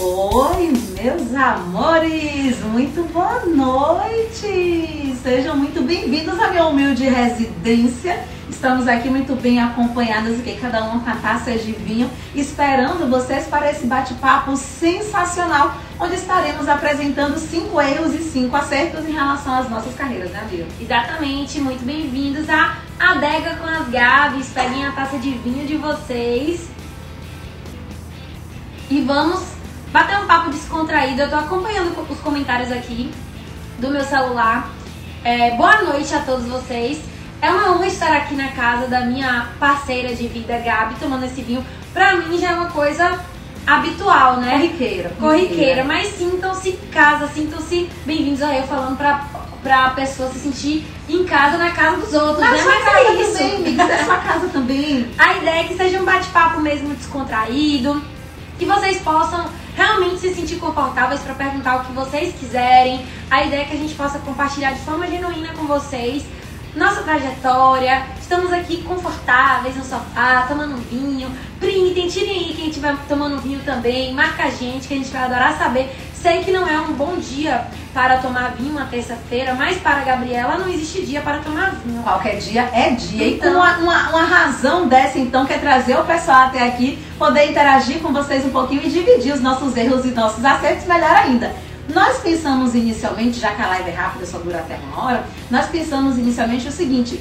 Oi, meus amores! Muito boa noite! Sejam muito bem-vindos à minha humilde residência. Estamos aqui muito bem acompanhadas, que cada uma com a taça de vinho, esperando vocês para esse bate-papo sensacional, onde estaremos apresentando cinco erros e cinco acertos em relação às nossas carreiras, né, Bia? Exatamente, muito bem-vindos a Adega com as Gabs. Peguem a taça de vinho de vocês e vamos bater um papo descontraído. Eu tô acompanhando os comentários aqui do meu celular. É, boa noite a todos vocês. É uma honra estar aqui na casa da minha parceira de vida, Gabi, tomando esse vinho. Pra mim já é uma coisa habitual, né? Corriqueira. Corriqueira. Mas sintam-se casa, sintam-se bem-vindos a eu falando pra, pra pessoa se sentir em casa na casa dos outros. Né? Mas casa é isso. também, amiga, da sua casa também. A ideia é que seja um bate-papo mesmo descontraído, que vocês possam realmente se sentir confortáveis para perguntar o que vocês quiserem. A ideia é que a gente possa compartilhar de forma genuína com vocês nossa trajetória. Estamos aqui confortáveis no sofá, tomando um vinho. Printem, tirem aí quem estiver tomando vinho também. Marca a gente, que a gente vai adorar saber. Sei que não é um bom dia para tomar vinho uma terça-feira, mas para a Gabriela não existe dia para tomar vinho. Qualquer dia é dia. Então- uma, uma, uma razão dessa, então, que é trazer o pessoal até aqui, poder interagir com vocês um pouquinho e dividir os nossos erros e nossos acertos, melhor ainda. Nós pensamos inicialmente, já que a live é rápida, só dura até uma hora, nós pensamos inicialmente o seguinte: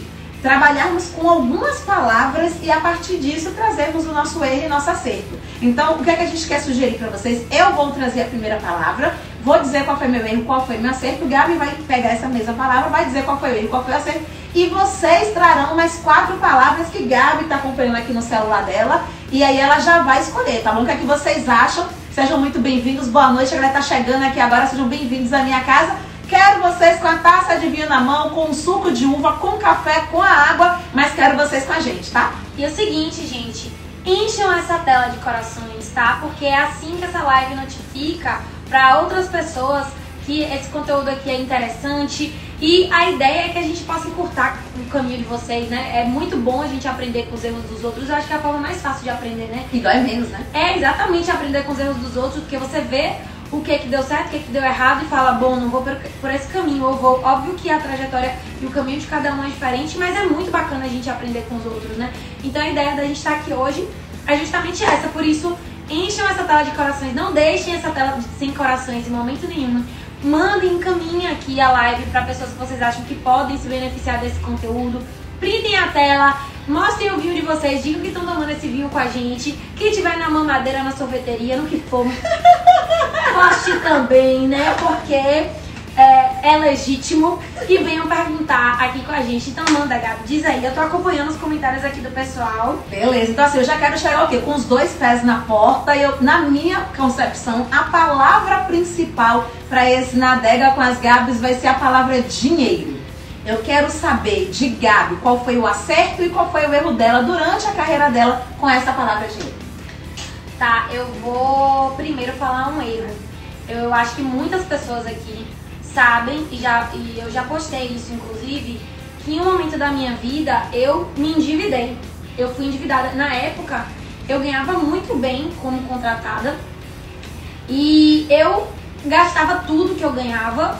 trabalharmos com algumas palavras e a partir disso trazermos o nosso erro e nosso acerto. Então, o que é que a gente quer sugerir para vocês? Eu vou trazer a primeira palavra, vou dizer qual foi meu erro, qual foi meu acerto. O Gabi vai pegar essa mesma palavra, vai dizer qual foi o erro, qual foi o acerto. E vocês trarão mais quatro palavras que Gabi está acompanhando aqui no celular dela. E aí ela já vai escolher, tá bom? O que é que vocês acham? Sejam muito bem-vindos, boa noite. A galera tá chegando aqui agora, sejam bem-vindos à minha casa. Quero vocês com a taça de vinho na mão, com o suco de uva, com café, com a água, mas quero vocês com a gente, tá? E é o seguinte, gente, encham essa tela de corações, tá? Porque é assim que essa live notifica para outras pessoas que esse conteúdo aqui é interessante. E a ideia é que a gente possa encurtar o caminho de vocês, né? É muito bom a gente aprender com os erros dos outros. Eu acho que é a forma mais fácil de aprender, né? E dói menos, né? É exatamente aprender com os erros dos outros, porque você vê o que que deu certo, o que que deu errado e fala, bom, não vou por, esse caminho, eu vou. Óbvio que a trajetória e o caminho de cada um é diferente, mas é muito bacana a gente aprender com os outros, né? Então a ideia da gente estar aqui hoje é justamente essa, por isso encham essa tela de corações, não deixem essa tela sem corações em momento nenhum. Mandem, encaminhem aqui a live para pessoas que vocês acham que podem se beneficiar desse conteúdo. Printem a tela, mostrem o vinho de vocês, digam que estão tomando esse vinho com a gente. Quem tiver na mamadeira, na sorveteria, no que for, poste também, né? Porque é, é legítimo e venham perguntar aqui com a gente. Então manda, Gabi, diz aí. Eu tô acompanhando os comentários aqui do pessoal. Beleza, então assim, eu já quero chegar o quê? Com os dois pés na porta. E eu, na minha concepção, a palavra principal para esse Nadega com as Gabs vai ser a palavra dinheiro. Eu quero saber de Gabi qual foi o acerto e qual foi o erro dela durante a carreira dela com essa palavra dinheiro. Tá, eu vou primeiro falar um erro. Eu acho que muitas pessoas aqui sabem, e, já, e eu já postei isso inclusive, que em um momento da minha vida eu me endividei. Eu fui endividada. Na época, eu ganhava muito bem como contratada e eu gastava tudo que eu ganhava,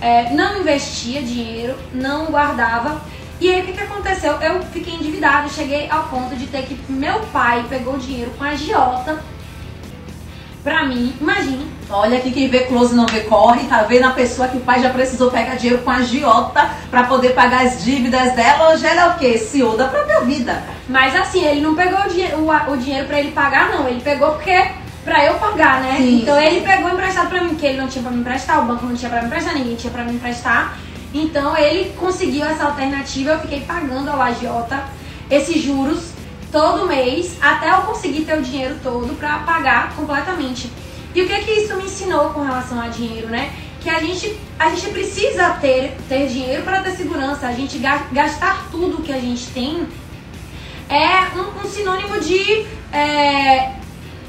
é, não investia dinheiro, não guardava. E aí o que, que aconteceu? Eu fiquei endividada, cheguei ao ponto de ter que. Meu pai pegou dinheiro com a agiota pra mim. Imagine, Olha aqui, quem vê close não vê corre, tá vendo a pessoa que o pai já precisou pegar dinheiro com a agiota para poder pagar as dívidas dela. Hoje ela é o quê? CEO da própria vida. Mas assim, ele não pegou o, dinhe- o, o dinheiro pra ele pagar, não. Ele pegou porque pra eu pagar, né? Sim. Então ele pegou emprestado pra mim, porque ele não tinha pra me emprestar, o banco não tinha pra me emprestar, ninguém tinha pra me emprestar. Então ele conseguiu essa alternativa, eu fiquei pagando a lagiota esses juros todo mês até eu conseguir ter o dinheiro todo pra pagar completamente. E o que que isso me ensinou com relação a dinheiro, né? Que a gente, a gente precisa ter, ter dinheiro para ter segurança. A gente ga- gastar tudo que a gente tem é um, um sinônimo de é,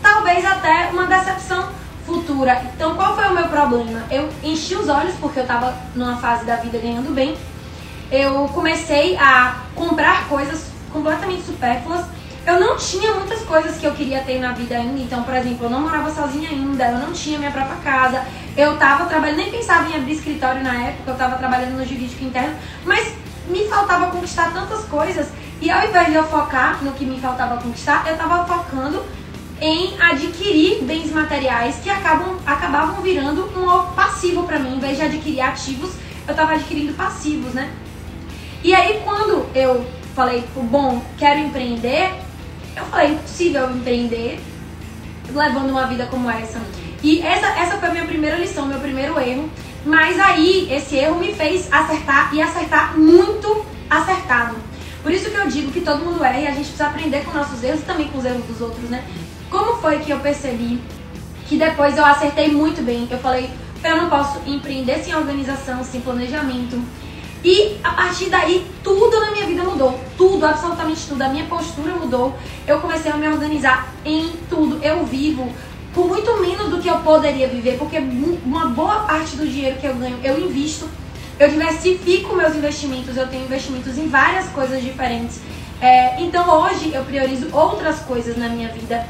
talvez até uma decepção futura. Então, qual foi o meu problema? Eu enchi os olhos porque eu tava numa fase da vida ganhando bem. Eu comecei a comprar coisas completamente supérfluas eu não tinha muitas coisas que eu queria ter na vida ainda. Então, por exemplo, eu não morava sozinha ainda, eu não tinha minha própria casa. Eu tava trabalhando, nem pensava em abrir escritório na época, eu tava trabalhando no jurídico interno, mas me faltava conquistar tantas coisas. E ao invés de eu focar no que me faltava conquistar, eu tava focando em adquirir bens materiais que acabam, acabavam virando um passivo para mim. Em vez de adquirir ativos, eu tava adquirindo passivos, né? E aí quando eu falei, bom, quero empreender, eu falei, impossível empreender levando uma vida como essa. E essa, essa foi a minha primeira lição, meu primeiro erro. Mas aí, esse erro me fez acertar e acertar muito acertado. Por isso que eu digo que todo mundo erra e a gente precisa aprender com nossos erros e também com os erros dos outros, né? Como foi que eu percebi que depois eu acertei muito bem? Eu falei, eu não posso empreender sem organização, sem planejamento. E a partir daí, tudo na minha vida mudou. Tudo, absolutamente tudo. A minha postura mudou. Eu comecei a me organizar em tudo. Eu vivo por muito menos do que eu poderia viver, porque uma boa parte do dinheiro que eu ganho eu invisto. Eu diversifico meus investimentos. Eu tenho investimentos em várias coisas diferentes. É, então hoje eu priorizo outras coisas na minha vida.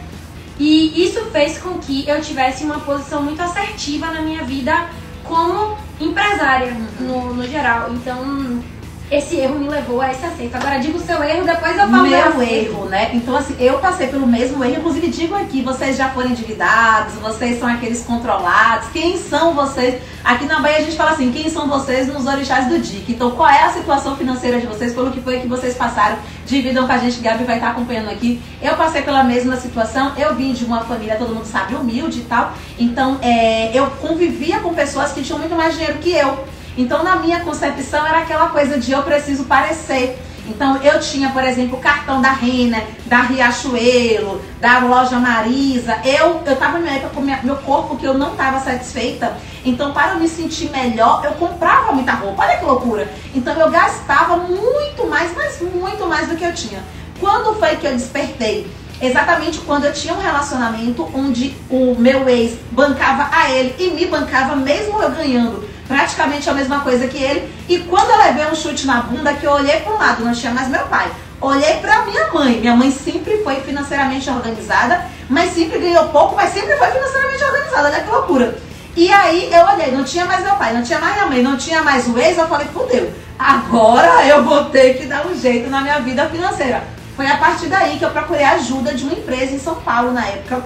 E isso fez com que eu tivesse uma posição muito assertiva na minha vida como empresária no, no geral. Então, esse erro me levou a esse acerto. Agora diga o seu erro, depois eu falo meu erro, né? Então assim, eu passei pelo mesmo erro, inclusive digo aqui, vocês já foram endividados, vocês são aqueles controlados. Quem são vocês? Aqui na Bahia a gente fala assim, quem são vocês nos orixás do DIC? Então, qual é a situação financeira de vocês? Pelo que foi que vocês passaram? Dividam com a gente, Gabi vai estar acompanhando aqui. Eu passei pela mesma situação, eu vim de uma família, todo mundo sabe, humilde e tal. Então, é, eu convivia com pessoas que tinham muito mais dinheiro que eu. Então, na minha concepção, era aquela coisa de eu preciso parecer. Então, eu tinha, por exemplo, o cartão da Renner, da Riachuelo, da loja Marisa. Eu eu estava numa época com minha, meu corpo que eu não estava satisfeita. Então, para me sentir melhor, eu comprava muita roupa. Olha que loucura. Então, eu gastava muito mais, mas muito mais do que eu tinha. Quando foi que eu despertei? Exatamente quando eu tinha um relacionamento onde o meu ex bancava a ele e me bancava mesmo eu ganhando praticamente a mesma coisa que ele. E quando eu levei um chute na bunda, que eu olhei para um lado, não tinha mais meu pai. Olhei para minha mãe. Minha mãe sempre foi financeiramente organizada, mas sempre ganhou pouco, mas sempre foi financeiramente organizada. Olha que loucura. E aí eu olhei, não tinha mais meu pai, não tinha mais minha mãe, não tinha mais o ex. Eu falei, fudeu, agora eu vou ter que dar um jeito na minha vida financeira. Foi a partir daí que eu procurei ajuda de uma empresa em São Paulo na época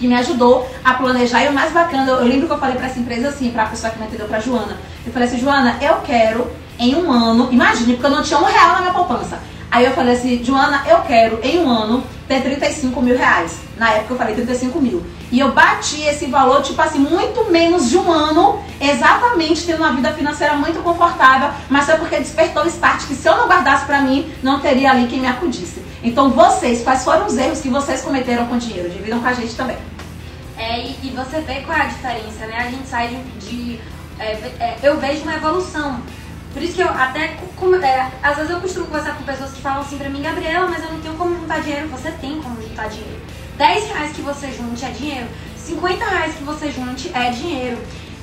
que me ajudou a planejar. E o mais bacana, eu lembro que eu falei para essa empresa assim, para a pessoa que me atendeu, para Joana. Eu falei assim, Joana, eu quero em um ano, imagine, porque eu não tinha um real na minha poupança. Aí eu falei assim, Joana, eu quero em um ano ter 35 mil reais. Na época eu falei 35 mil. E eu bati esse valor, tipo assim, muito menos de um ano, exatamente tendo uma vida financeira muito confortável, mas foi porque despertou o start que se eu não guardasse pra mim, não teria ali quem me acudisse. Então vocês, quais foram os erros que vocês cometeram com dinheiro? Dividam com a gente também. É, e, e, você vê qual é a diferença, né? A gente sai de. de é, é, eu vejo uma evolução. Por isso que eu até. Como, é, às vezes eu costumo conversar com pessoas que falam assim pra mim, Gabriela, mas eu não tenho como juntar dinheiro. Você tem como juntar dinheiro. 10 reais que você junte é dinheiro. 50 reais que você junte é dinheiro.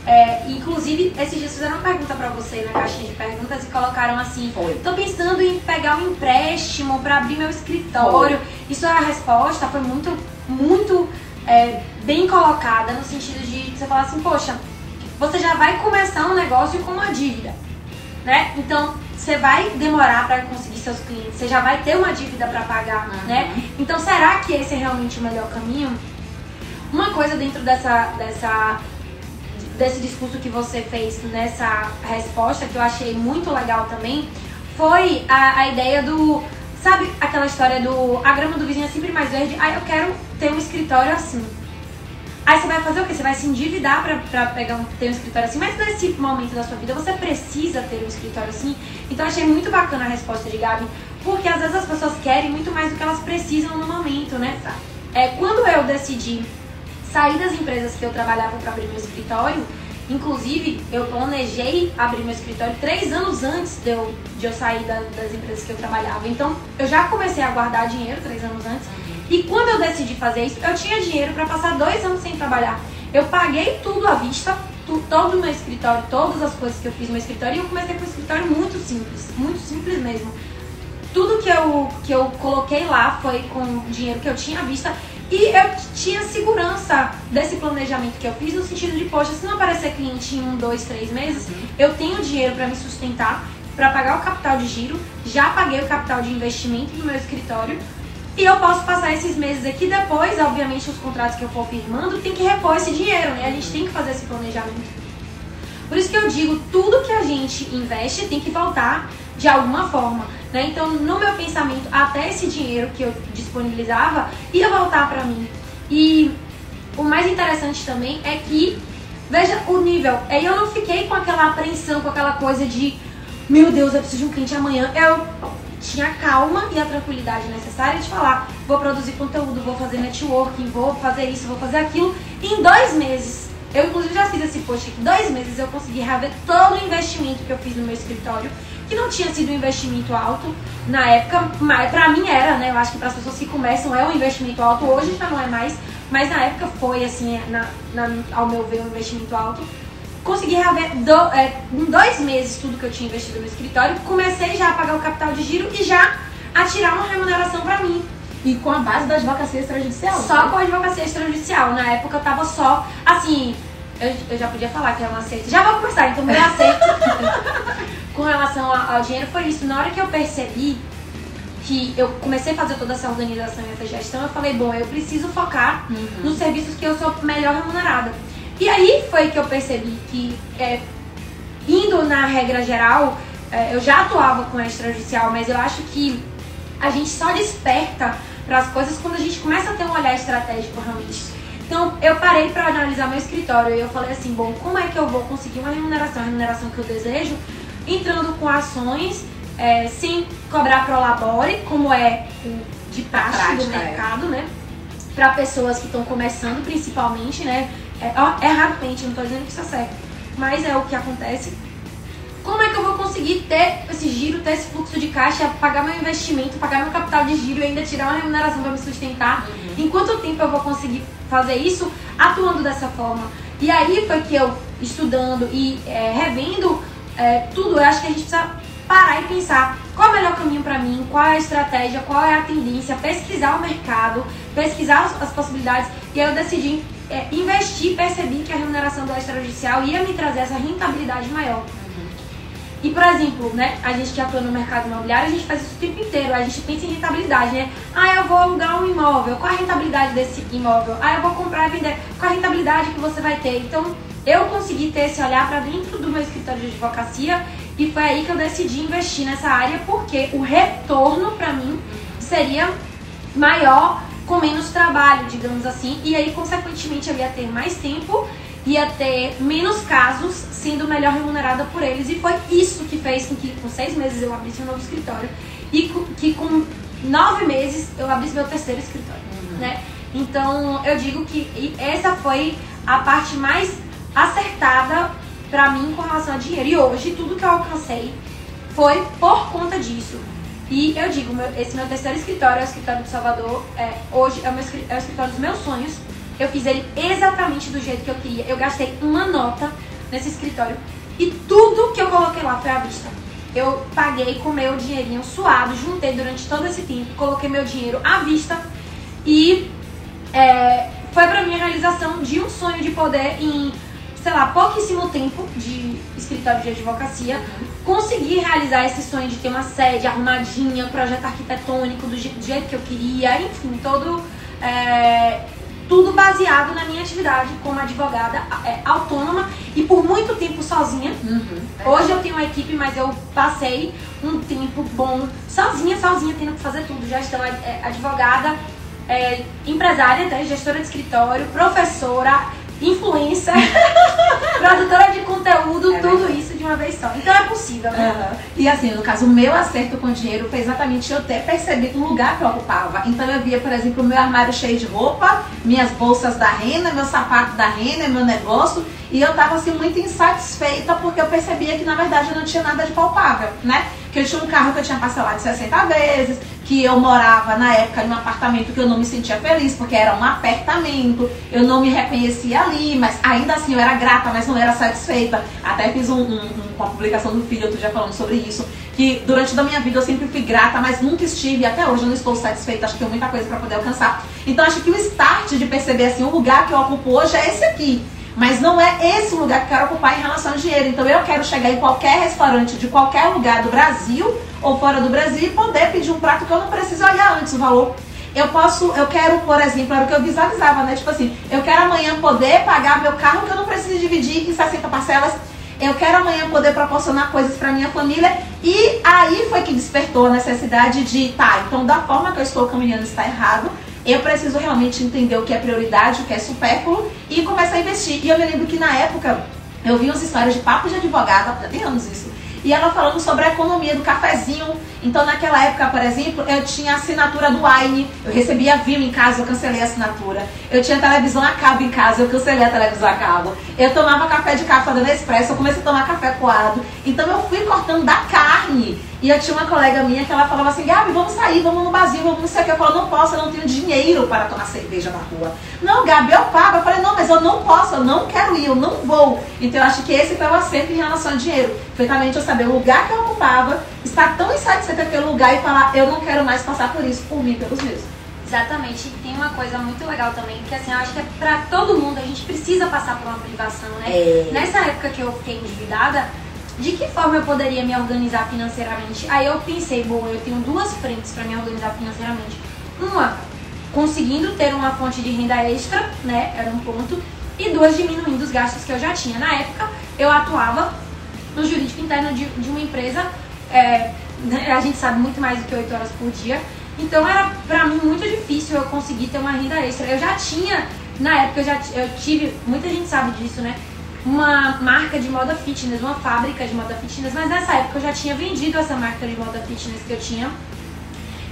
É, inclusive, esses dias fizeram uma pergunta pra você na caixinha de perguntas e colocaram assim. Tô pensando em pegar um empréstimo para abrir meu escritório. Foi. Isso é a resposta, foi muito, muito é, bem colocada no sentido de você falar assim, poxa, você já vai começar um negócio com uma dívida, né? Então você vai demorar para conseguir seus clientes, você já vai ter uma dívida para pagar, uhum. né? Então será que esse é realmente o melhor caminho? Uma coisa dentro dessa, dessa desse discurso que você fez nessa resposta que eu achei muito legal também foi a, a ideia do Sabe aquela história do a grama do vizinho é sempre mais verde? Ah, eu quero ter um escritório assim. Aí você vai fazer o quê? Você vai se endividar pra, pra pegar um, ter um escritório assim. Mas nesse momento da sua vida você precisa ter um escritório assim. Então eu achei muito bacana a resposta de Gabi. Porque às vezes as pessoas querem muito mais do que elas precisam no momento, né? É, quando eu decidi sair das empresas que eu trabalhava para abrir meu escritório, Inclusive, eu planejei abrir meu escritório três anos antes de eu, de eu sair da, das empresas que eu trabalhava. Então, eu já comecei a guardar dinheiro três anos antes. E quando eu decidi fazer isso, eu tinha dinheiro para passar dois anos sem trabalhar. Eu paguei tudo à vista, tu, todo o meu escritório, todas as coisas que eu fiz no meu escritório. E eu comecei com um escritório muito simples, muito simples mesmo. tudo que eu, que eu coloquei lá foi com dinheiro que eu tinha à vista e eu tinha segurança desse planejamento que eu fiz no sentido de, poxa, se não aparecer cliente em um, dois, três meses, uhum. eu tenho dinheiro para me sustentar, para pagar o capital de giro, já paguei o capital de investimento no meu escritório e eu posso passar esses meses aqui depois, obviamente, os contratos que eu for firmando tem que repor esse dinheiro, né? A gente tem que fazer esse planejamento. Por isso que eu digo, tudo que a gente investe tem que voltar de alguma forma. Né? Então, no meu pensamento, até esse dinheiro que eu disponibilizava ia voltar para mim. E o mais interessante também é que, veja o nível. Aí eu não fiquei com aquela apreensão, com aquela coisa de, meu Deus, eu preciso de um cliente amanhã. Eu tinha a calma e a tranquilidade necessária de falar, vou produzir conteúdo, vou fazer networking, vou fazer isso, vou fazer aquilo. Em dois meses, eu inclusive já fiz esse post aqui, dois meses eu consegui rever todo o investimento que eu fiz no meu escritório que não tinha sido um investimento alto na época, mas pra mim era, né? Eu acho que para as pessoas que começam é um investimento alto, hoje já não é mais, mas na época foi, assim, na, na ao meu ver, um investimento alto. Consegui rever do, é, em dois meses tudo que eu tinha investido no escritório, comecei já a pagar o capital de giro e já a tirar uma remuneração para mim. E com a base da advocacia extrajudicial? Só né? com a advocacia extrajudicial. Na época eu tava só, assim, eu, eu já podia falar que é uma aceita. Já vou começar, então meu aceito com relação ao dinheiro foi isso. Na hora que eu percebi que eu comecei a fazer toda essa organização e essa gestão, eu falei, bom, eu preciso focar uhum. nos serviços que eu sou melhor remunerada. E aí foi que eu percebi que, é, indo na regra geral, é, eu já atuava com extrajudicial, mas eu acho que a gente só desperta para as coisas quando a gente começa a ter um olhar estratégico realmente. Então, eu parei para analisar meu escritório e eu falei assim, bom, como é que eu vou conseguir uma remuneração, a remuneração que eu desejo, entrando com ações é, sem cobrar pro labore, como é de prática, do é. mercado, é. né? Para pessoas que estão começando, principalmente, né? É, erradamente, não estou dizendo que isso é certo, mas é o que acontece como é que eu vou conseguir ter esse giro, ter esse fluxo de caixa, pagar meu investimento, pagar meu capital de giro e ainda tirar uma remuneração para me sustentar? Uhum. Em quanto tempo eu vou conseguir fazer isso atuando dessa forma? E aí foi que eu, estudando e é, revendo é, tudo, eu acho que a gente precisa parar e pensar qual é o melhor caminho para mim, qual é a estratégia, qual é a tendência, pesquisar o mercado, pesquisar as, as possibilidades. E aí eu decidi é, investir, percebi que a remuneração do extrajudicial ia me trazer essa rentabilidade maior. E, por exemplo, né, a gente que atua no mercado imobiliário, a gente faz isso o tempo inteiro. A gente pensa em rentabilidade, né? Ah, eu vou alugar um imóvel. Qual a rentabilidade desse imóvel? Ah, eu vou comprar e vender. Qual a rentabilidade que você vai ter? Então, eu consegui ter esse olhar para dentro do meu escritório de advocacia e foi aí que eu decidi investir nessa área porque o retorno para mim seria maior com menos trabalho, digamos assim, e aí consequentemente eu ia ter mais tempo ia ter menos casos sendo melhor remunerada por eles. E foi isso que fez com que com seis meses eu abrisse um novo escritório e que com nove meses eu abrisse meu terceiro escritório, uhum. né? Então eu digo que essa foi a parte mais acertada para mim com relação a dinheiro. E hoje tudo que eu alcancei foi por conta disso. E eu digo, meu, esse meu terceiro escritório é o escritório de Salvador. É, hoje é o, meu, é o escritório dos meus sonhos eu fiz ele exatamente do jeito que eu queria. Eu gastei uma nota nesse escritório e tudo que eu coloquei lá foi à vista. Eu paguei com meu dinheirinho suado, juntei durante todo esse tempo, coloquei meu dinheiro à vista e é, foi pra mim a realização de um sonho de poder em, sei lá, pouquíssimo tempo de escritório de advocacia, conseguir realizar esse sonho de ter uma sede arrumadinha, projeto arquitetônico do, jeito que eu queria, enfim, todo. É, tudo baseado na minha atividade como advogada é, autônoma e por muito tempo sozinha. Uhum, Hoje eu tenho uma equipe, mas eu passei um tempo bom sozinha, sozinha, tendo que fazer tudo. Gestão, é, é, advogada, é, empresária, tá? gestora de escritório, professora, influencer, produtora de conteúdo, é tudo isso de uma vez só. Então é possível, né? Uhum. E assim, no caso, o meu acerto com dinheiro foi exatamente eu ter percebido o lugar que eu ocupava. Então eu via, por exemplo, o meu armário cheio de roupa, minhas bolsas da renda, meu sapato da renda, meu negócio. E eu tava assim muito insatisfeita porque eu percebia que na verdade eu não tinha nada de palpável, né? que eu tinha um carro que eu tinha parcelado 60 vezes, que eu morava na época em um apartamento que eu não me sentia feliz, porque era um apertamento, eu não me reconhecia ali, mas ainda assim eu era grata, mas não era satisfeita. Até fiz um, um, uma publicação do filho outro dia falando sobre isso, que durante toda a minha vida eu sempre fui grata, mas nunca estive, até hoje eu não estou satisfeita, acho que tem muita coisa para poder alcançar. Então acho que o start de perceber assim, o lugar que eu ocupo hoje é esse aqui. Mas não é esse o lugar que eu quero ocupar em relação ao dinheiro. Então eu quero chegar em qualquer restaurante de qualquer lugar do Brasil ou fora do Brasil e poder pedir um prato que eu não preciso olhar antes o valor. Eu posso, eu quero, por exemplo, era o que eu visualizava, né? Tipo assim, eu quero amanhã poder pagar meu carro que eu não preciso dividir em 60 parcelas. Eu quero amanhã poder proporcionar coisas para minha família. E aí foi que despertou a necessidade de, tá, então da forma que eu estou caminhando está errado eu preciso realmente entender o que é prioridade, o que é supérfluo e começar a investir. E eu me lembro que na época eu vi umas histórias de papo de advogada, tem anos isso, e ela falando sobre a economia do cafezinho. Então, naquela época, por exemplo, eu tinha assinatura do Wine, eu recebia Vim em casa, eu cancelei a assinatura. Eu tinha televisão a cabo em casa, eu cancelei a televisão a cabo. Eu tomava café de café da Nespresso, eu comecei a tomar café coado. Então, eu fui cortando da carne. E eu tinha uma colega minha que ela falava assim, Gabi, vamos sair, vamos no barzinho, vamos não sei o que. Eu falava, não posso, eu não tenho dinheiro para tomar cerveja na rua. Não, Gabi, eu pago. Eu falei, não, mas eu não posso, eu não quero ir, eu não vou. Então eu acho que esse foi o acerto em relação ao dinheiro. Perfeitamente eu saber o lugar que eu ocupava, estar tão insatisfeita aquele lugar e falar, eu não quero mais passar por isso, por mim, pelos meus. Exatamente. E tem uma coisa muito legal também, que assim, eu acho que é pra todo mundo, a gente precisa passar por uma privação, né? É. Nessa época que eu fiquei endividada, de que forma eu poderia me organizar financeiramente? Aí eu pensei, bom, eu tenho duas frentes para me organizar financeiramente. Uma, conseguindo ter uma fonte de renda extra, né? Era um ponto. E duas, diminuindo os gastos que eu já tinha. Na época, eu atuava no jurídico interno de, de uma empresa, é, né, a gente sabe muito mais do que 8 horas por dia. Então era pra mim muito difícil eu conseguir ter uma renda extra. Eu já tinha, na época eu já eu tive, muita gente sabe disso, né? Uma marca de moda fitness, uma fábrica de moda fitness, mas nessa época eu já tinha vendido essa marca de moda fitness que eu tinha.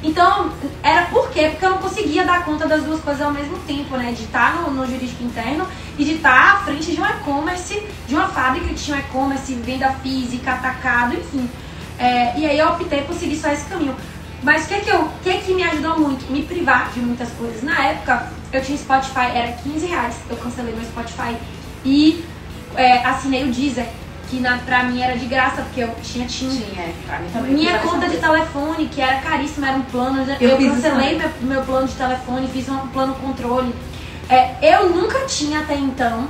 Então, era por quê? Porque eu não conseguia dar conta das duas coisas ao mesmo tempo, né? De estar no, no jurídico interno e de estar à frente de um e-commerce, de uma fábrica que tinha um e-commerce, venda física, atacado, enfim. É, e aí eu optei por seguir só esse caminho. Mas o que, que, eu, que, que me ajudou muito? Me privar de muitas coisas. Na época, eu tinha Spotify, era 15 reais. Eu cancelei meu Spotify e é, assinei o Deezer, que na, pra mim era de graça, porque eu tinha TIM. Tinha, é, pra mim também. Minha conta de telefone, que era caríssima, era um plano. Eu, eu cancelei meu, meu plano de telefone, fiz um plano controle. É, eu nunca tinha até então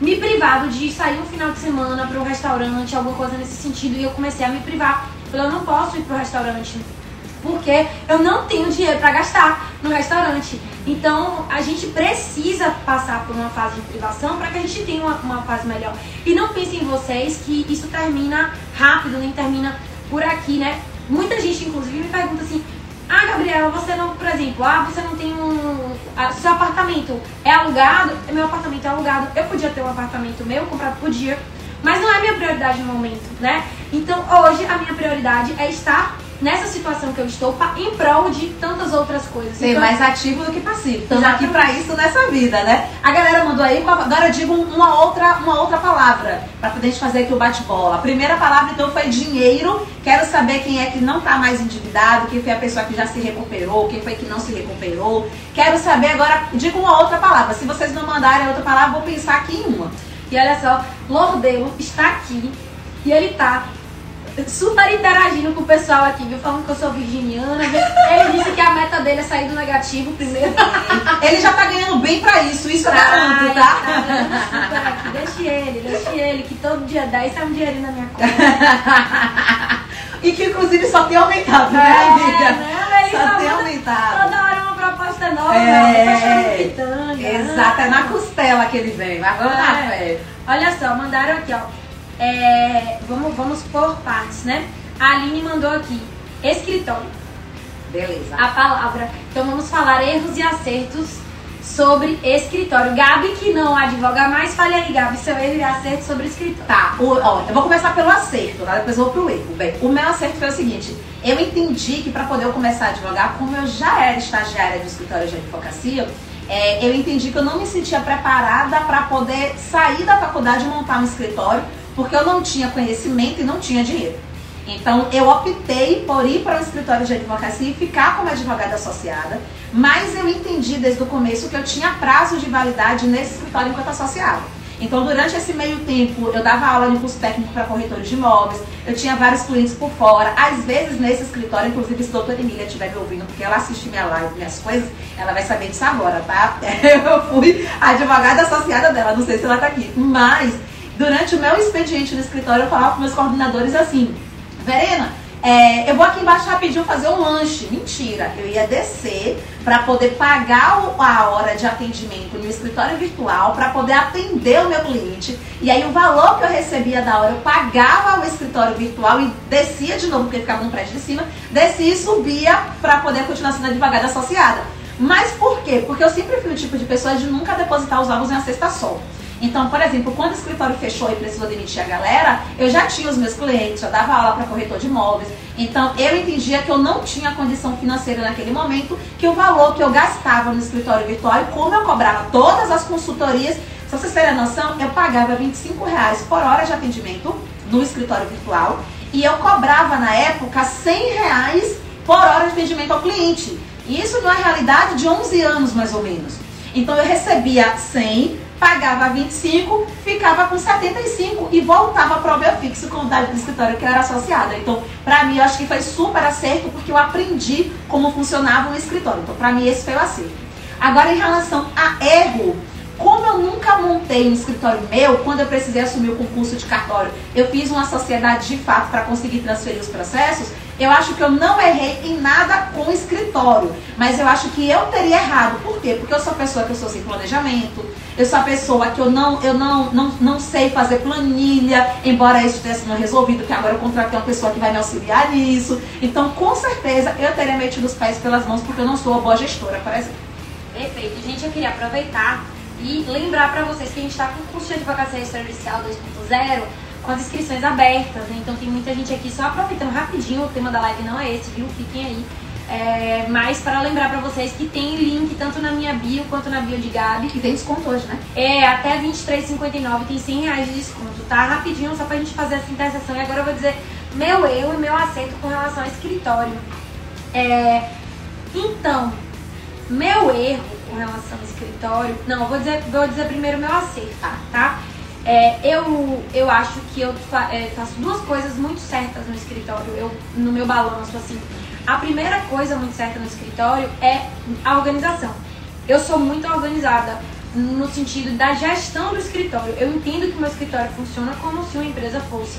me privado de sair um final de semana para um restaurante, alguma coisa nesse sentido, e eu comecei a me privar. Eu não posso ir para o restaurante porque eu não tenho dinheiro para gastar no restaurante. Então a gente precisa passar por uma fase de privação para que a gente tenha uma, uma, fase melhor. E não pensem em vocês que isso termina rápido, nem termina por aqui, né? Muita gente, inclusive, me pergunta assim: Ah, Gabriela, você não, por exemplo, ah, você não tem um. Seu apartamento é alugado? Meu apartamento é alugado. Eu podia ter um apartamento meu, comprado por dia. Mas não é minha prioridade no momento, né? Então hoje a minha prioridade é estar nessa situação que eu estou em prol de tantas outras coisas. Ser então, mais ativo do que passivo. Estamos aqui para isso nessa vida, né? A galera mandou aí, agora eu digo uma outra, uma outra palavra para poder fazer aqui o bate-bola. A primeira palavra então foi dinheiro. Quero saber quem é que não está mais endividado, quem foi a pessoa que já se recuperou, quem foi que não se recuperou. Quero saber agora, digo uma outra palavra. Se vocês não mandarem outra palavra, vou pensar aqui em uma. E olha só, Lordelo está aqui e ele tá super interagindo com o pessoal aqui, viu? Falando que eu sou virginiana. Ele disse que a meta dele é sair do negativo primeiro. Ele já tá ganhando bem pra isso, isso eu garanto, tá? tá aqui. Deixe ele, deixe ele, que todo dia 10 sai um dinheirinho na minha conta. e que inclusive só tem aumentado, né, é, amiga? Não, ele só, tem aumentado. Toda hora uma proposta nova, é, pitanga, Exato, é na costela que ele vem, mas vamos é. na fé. Olha só, mandaram aqui, ó. É, vamos, vamos por partes, né? A Aline mandou aqui, escritório. Beleza. A palavra. Então vamos falar erros e acertos sobre escritório. Gabi, que não advoga mais, fale aí, Gabi, seu erro e acerto sobre escritório. Tá, o, ó, eu vou começar pelo acerto, tá? depois eu vou pro erro. Bem, o meu acerto foi o seguinte: eu entendi que para poder eu começar a advogar, como eu já era estagiária do escritório de advocacia, é, eu entendi que eu não me sentia preparada para poder sair da faculdade e montar um escritório porque eu não tinha conhecimento e não tinha dinheiro. Então, eu optei por ir para o escritório de advocacia e ficar como advogada associada, mas eu entendi desde o começo que eu tinha prazo de validade nesse escritório enquanto associada. Então, durante esse meio tempo, eu dava aula de curso técnico para corretores de imóveis, eu tinha vários clientes por fora. Às vezes, nesse escritório, inclusive, se a doutora Emília estiver me ouvindo, porque ela assiste minha live, minhas coisas, ela vai saber disso agora, tá? Eu fui advogada associada dela, não sei se ela tá aqui. Mas, durante o meu expediente no escritório, eu falava com meus coordenadores assim, Verena, é, eu vou aqui embaixo rapidinho fazer um lanche. Mentira, eu ia descer para poder pagar a hora de atendimento no escritório virtual, para poder atender o meu cliente. E aí o valor que eu recebia da hora, eu pagava o escritório virtual e descia de novo, porque ficava no prédio de cima, descia e subia para poder continuar sendo advogada associada. Mas por quê? Porque eu sempre fui o tipo de pessoa de nunca depositar os ovos em uma cesta só. Então, por exemplo, quando o escritório fechou e precisou demitir a galera, eu já tinha os meus clientes, eu dava aula para corretor de imóveis. Então, eu entendia que eu não tinha condição financeira naquele momento, que o valor que eu gastava no escritório virtual como eu cobrava todas as consultorias, se vocês terem a noção, eu pagava 25 reais por hora de atendimento no escritório virtual e eu cobrava na época 100 reais por hora de atendimento ao cliente. E isso numa realidade de 11 anos mais ou menos. Então eu recebia 100 pagava 25, ficava com 75 e voltava para o meu fixo com o do escritório que eu era associada. Então, para mim, eu acho que foi super acerto porque eu aprendi como funcionava o escritório. Então, para mim, esse foi o acerto. Agora, em relação a erro, como eu nunca montei um escritório meu, quando eu precisei assumir o concurso de cartório, eu fiz uma sociedade de fato para conseguir transferir os processos, eu acho que eu não errei em nada com o escritório, mas eu acho que eu teria errado. Por quê? Porque eu sou pessoa que eu sou sem planejamento, eu sou a pessoa que eu não, eu não, não, não sei fazer planilha, embora isso tenha sido resolvido, que agora eu contratei uma pessoa que vai me auxiliar nisso. Então, com certeza, eu teria metido os pés pelas mãos, porque eu não sou uma boa gestora, por exemplo. Perfeito. Gente, eu queria aproveitar e lembrar para vocês que a gente está com o curso de advocacia extrajudicial 2.0 com as inscrições abertas, né? Então tem muita gente aqui só aproveitando rapidinho, o tema da live não é esse, viu? Fiquem aí. É, mas para lembrar para vocês que tem link tanto na minha bio quanto na bio de Gabi. E tem desconto hoje, né? É, até R$23,59 tem 100 reais de desconto, tá? Rapidinho, só pra gente fazer essa interseção. E agora eu vou dizer meu eu e meu acerto com relação ao escritório. É, então, meu erro com relação ao escritório. Não, eu vou dizer, vou dizer primeiro meu acerto, tá? É, eu, eu acho que eu fa, é, faço duas coisas muito certas no escritório, eu, no meu balanço, assim. A primeira coisa muito certa no escritório é a organização. Eu sou muito organizada no sentido da gestão do escritório. Eu entendo que o meu escritório funciona como se uma empresa fosse.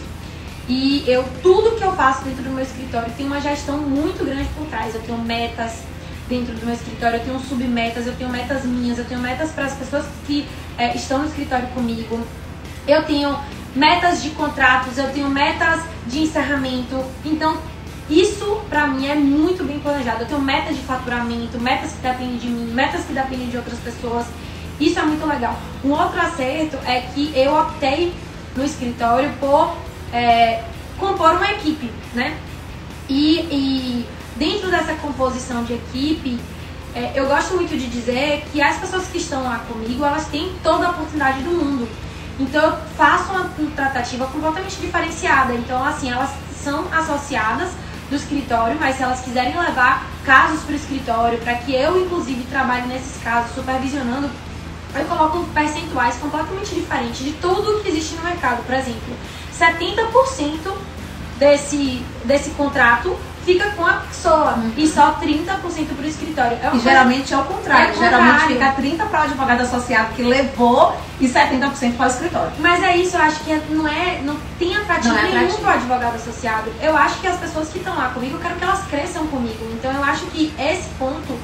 E eu tudo que eu faço dentro do meu escritório tem uma gestão muito grande por trás. Eu tenho metas, dentro do meu escritório, eu tenho submetas, eu tenho metas minhas, eu tenho metas para as pessoas que é, estão no escritório comigo, eu tenho metas de contratos, eu tenho metas de encerramento. Então, isso para mim é muito bem planejado. Eu tenho metas de faturamento, metas que dependem de mim, metas que dependem de outras pessoas. Isso é muito legal. Um outro acerto é que eu optei no escritório por é, compor uma equipe, né? E, e dentro dessa composição de equipe, é, eu gosto muito de dizer que as pessoas que estão lá comigo, elas têm toda a oportunidade do mundo. Então eu faço uma tratativa completamente diferenciada. Então, assim, elas são associadas do escritório, mas se elas quiserem levar casos para o escritório, para que eu, inclusive, trabalhe nesses casos supervisionando, eu coloco percentuais completamente diferentes de tudo que existe no mercado. Por exemplo, 70% desse, desse contrato fica com a pessoa uhum. e só 30% para o escritório. É e geralmente é o contrário. É geralmente fica 30% para o advogado associado que levou e 70% para o escritório. Mas é isso, eu acho que não é, não tem atrativo não é nenhum para o advogado associado. Eu acho que as pessoas que estão lá comigo, eu quero que elas cresçam comigo. Então eu acho que esse ponto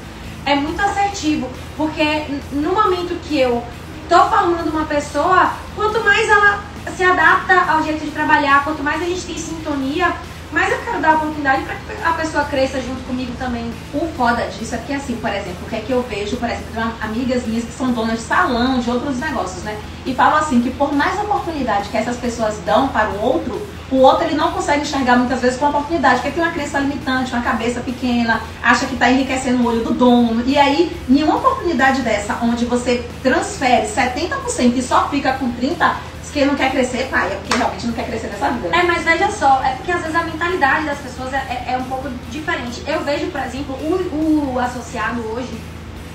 é muito assertivo, porque no momento que eu tô de uma pessoa, quanto mais ela se adapta ao jeito de trabalhar, quanto mais a gente tem sintonia, mas eu quero dar a oportunidade para que a pessoa cresça junto comigo também. O foda disso é que, assim, por exemplo, o que é que eu vejo, por exemplo, tem amigas minhas que são donas de salão, de outros negócios, né? E falam assim que por mais oportunidade que essas pessoas dão para o outro, o outro ele não consegue enxergar muitas vezes com oportunidade, porque tem uma crença limitante, uma cabeça pequena, acha que está enriquecendo o olho do dono. E aí, nenhuma oportunidade dessa, onde você transfere 70% e só fica com 30%, Se não quer crescer, pai, é porque realmente não quer crescer nessa vida. É, mas veja só, é porque às vezes a mentalidade das pessoas é, é, é um pouco diferente. Eu vejo, por exemplo, o, o associado hoje,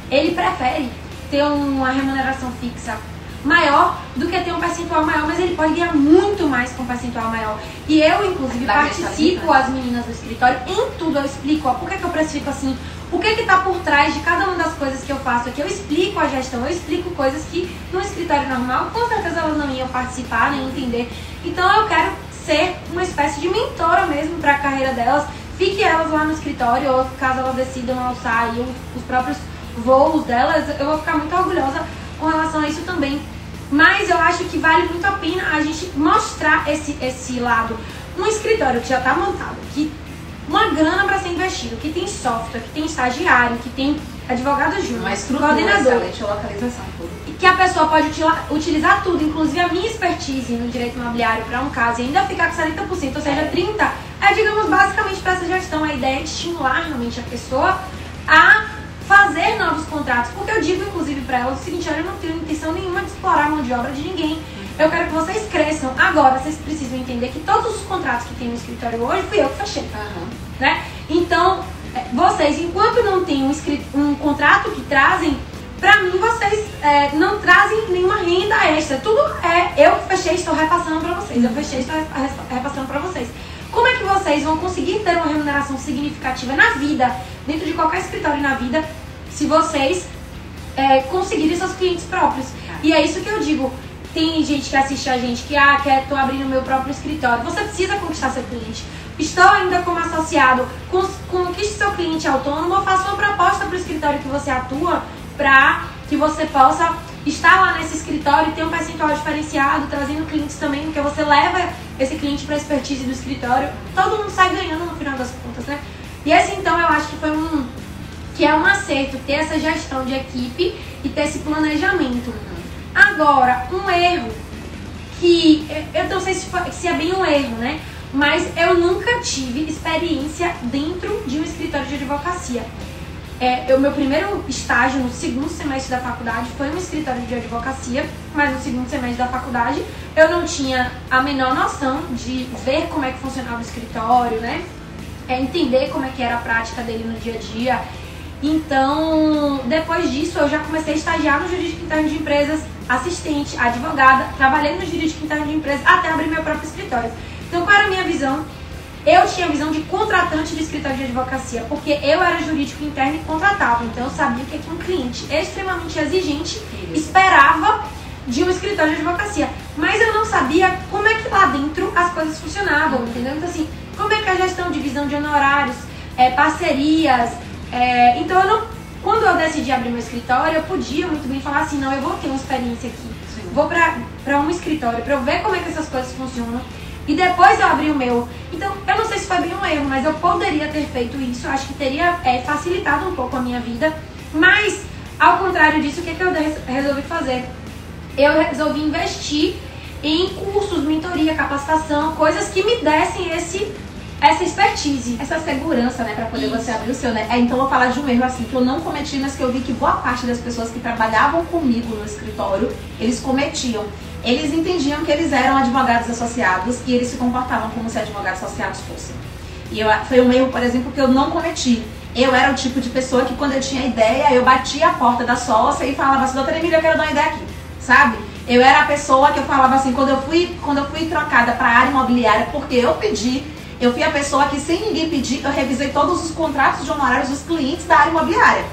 ele prefere ter uma remuneração fixa maior do que ter um percentual maior, mas ele pode ganhar muito mais com um percentual maior. E eu, inclusive, da participo as meninas do escritório em tudo. Eu explico ó, por que, que eu precifico assim, o que está por trás de cada uma das coisas que eu faço aqui. Eu explico a gestão, eu explico coisas que no escritório normal, com certeza elas não iam participar nem entender. Então eu quero ser uma espécie de mentora mesmo para a carreira delas. Fique elas lá no escritório, ou caso elas decidam alçar aí os próprios voos delas, eu vou ficar muito orgulhosa com relação a isso também. Mas eu acho que vale muito a pena a gente mostrar esse, esse lado. Um escritório que já está montado, que uma grana para ser investido, que tem software, que tem estagiário, que tem advogado júnior, coordenador, localização, tudo. Que a pessoa pode utilizar tudo, inclusive a minha expertise no direito imobiliário para um caso e ainda ficar com 70%, ou seja, é. 30%, é, digamos, basicamente para essa gestão. A ideia é estimular realmente a pessoa a fazer novos contratos. Porque eu digo, inclusive, para ela o seguinte: olha, eu não tenho intenção nenhuma de explorar a mão de obra de ninguém. Eu quero que vocês cresçam. Agora, vocês precisam entender que todos os contratos que tem no escritório hoje fui eu que fechei. Uhum. Né? Então, é, vocês, enquanto não tem um, um contrato que trazem, pra mim vocês é, não trazem nenhuma renda extra. Tudo é eu que fechei, estou repassando pra vocês. Eu fechei, estou repassando pra vocês. Como é que vocês vão conseguir ter uma remuneração significativa na vida, dentro de qualquer escritório na vida, se vocês é, conseguirem seus clientes próprios? E é isso que eu digo. Tem gente que assiste a gente que, ah, quer, tô abrindo meu próprio escritório. Você precisa conquistar seu cliente. Estou ainda como associado, conquiste seu cliente autônomo ou faça uma proposta para o escritório que você atua para que você possa estar lá nesse escritório e ter um percentual diferenciado, trazendo clientes também, porque você leva esse cliente para a expertise do escritório, todo mundo sai ganhando no final das contas, né? E esse então eu acho que foi um que é um acerto ter essa gestão de equipe e ter esse planejamento. Agora, um erro que eu não sei se, se é bem um erro, né? Mas eu nunca tive experiência dentro de um escritório de advocacia. É, o meu primeiro estágio no segundo semestre da faculdade foi um escritório de advocacia, mas no segundo semestre da faculdade eu não tinha a menor noção de ver como é que funcionava o escritório, né? É, entender como é que era a prática dele no dia a dia. Então, depois disso, eu já comecei a estagiar no jurídico interno de empresas, assistente, advogada, trabalhei no jurídico interno de empresas até abrir meu próprio escritório. Então, qual era a minha visão? Eu tinha a visão de contratante de escritório de advocacia, porque eu era jurídico interno e contratava. Então eu sabia que, que um cliente extremamente exigente esperava de um escritório de advocacia. Mas eu não sabia como é que lá dentro as coisas funcionavam, entendeu? Então assim, como é que a gestão, divisão de honorários, é, parcerias. É, então eu não, quando eu decidi abrir meu escritório, eu podia muito bem falar assim, não, eu vou ter uma experiência aqui. Sim. Vou para um escritório para eu ver como é que essas coisas funcionam e depois eu abri o meu. Então, eu não sei se foi bem um erro, mas eu poderia ter feito isso. Acho que teria é, facilitado um pouco a minha vida. Mas, ao contrário disso, o que, é que eu resolvi fazer? Eu resolvi investir em cursos, mentoria, capacitação, coisas que me dessem esse essa expertise. Essa segurança, né, para poder Isso. você abrir o seu, né? É, então eu vou falar de um erro assim que eu não cometi, mas que eu vi que boa parte das pessoas que trabalhavam comigo no escritório, eles cometiam eles entendiam que eles eram advogados associados e eles se comportavam como se advogados associados fossem. E eu, foi um erro, por exemplo, que eu não cometi. Eu era o tipo de pessoa que quando eu tinha ideia, eu batia a porta da sócia e falava assim, doutora Emília, eu quero dar uma ideia aqui, sabe? Eu era a pessoa que eu falava assim, quando eu fui, quando eu fui trocada para a área imobiliária, porque eu pedi, eu fui a pessoa que sem ninguém pedir, eu revisei todos os contratos de honorários dos clientes da área imobiliária.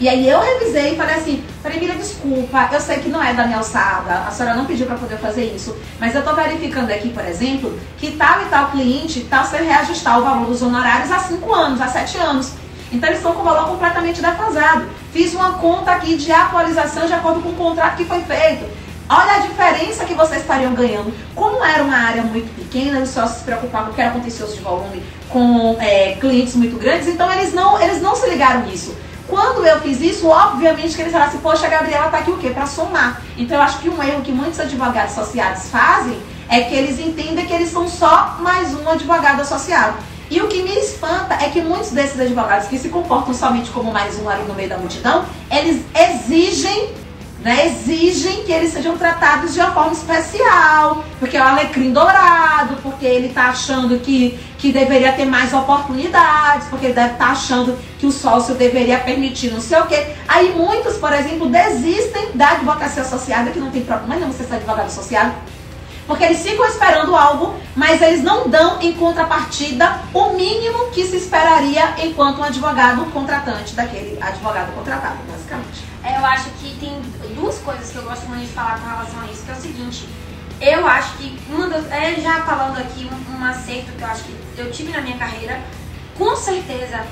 E aí eu revisei e falei assim, Mira, desculpa, eu sei que não é da minha alçada, a senhora não pediu para poder fazer isso, mas eu tô verificando aqui, por exemplo, que tal e tal cliente está sem reajustar o valor dos honorários há 5 anos, há 7 anos. Então eles estão com o valor completamente defasado. Fiz uma conta aqui de atualização de acordo com o contrato que foi feito. Olha a diferença que vocês estariam ganhando. Como era uma área muito pequena, os sócios se preocupavam que era contencioso de volume, com é, clientes muito grandes, então eles não, eles não se ligaram nisso. Quando eu fiz isso, obviamente que eles falaram assim, poxa, a Gabriela tá aqui o quê? Para somar. Então eu acho que um erro que muitos advogados associados fazem é que eles entendem que eles são só mais um advogado associado. E o que me espanta é que muitos desses advogados que se comportam somente como mais um ali no meio da multidão, eles exigem né, exigem que eles sejam tratados de uma forma especial, porque é o alecrim dourado, porque ele está achando que, que deveria ter mais oportunidades, porque ele deve estar tá achando que o sócio deveria permitir não sei o quê. Aí muitos, por exemplo, desistem da advocacia associada, que não tem problema nenhum você ser advogado associado, porque eles ficam esperando algo, mas eles não dão em contrapartida o mínimo que se esperaria enquanto um advogado contratante daquele advogado contratado, basicamente. É, eu acho que tem duas coisas que eu gosto muito de falar com relação a isso, que é o seguinte, eu acho que uma das, é, já falando aqui um, um acerto que eu acho que eu tive na minha carreira, com certeza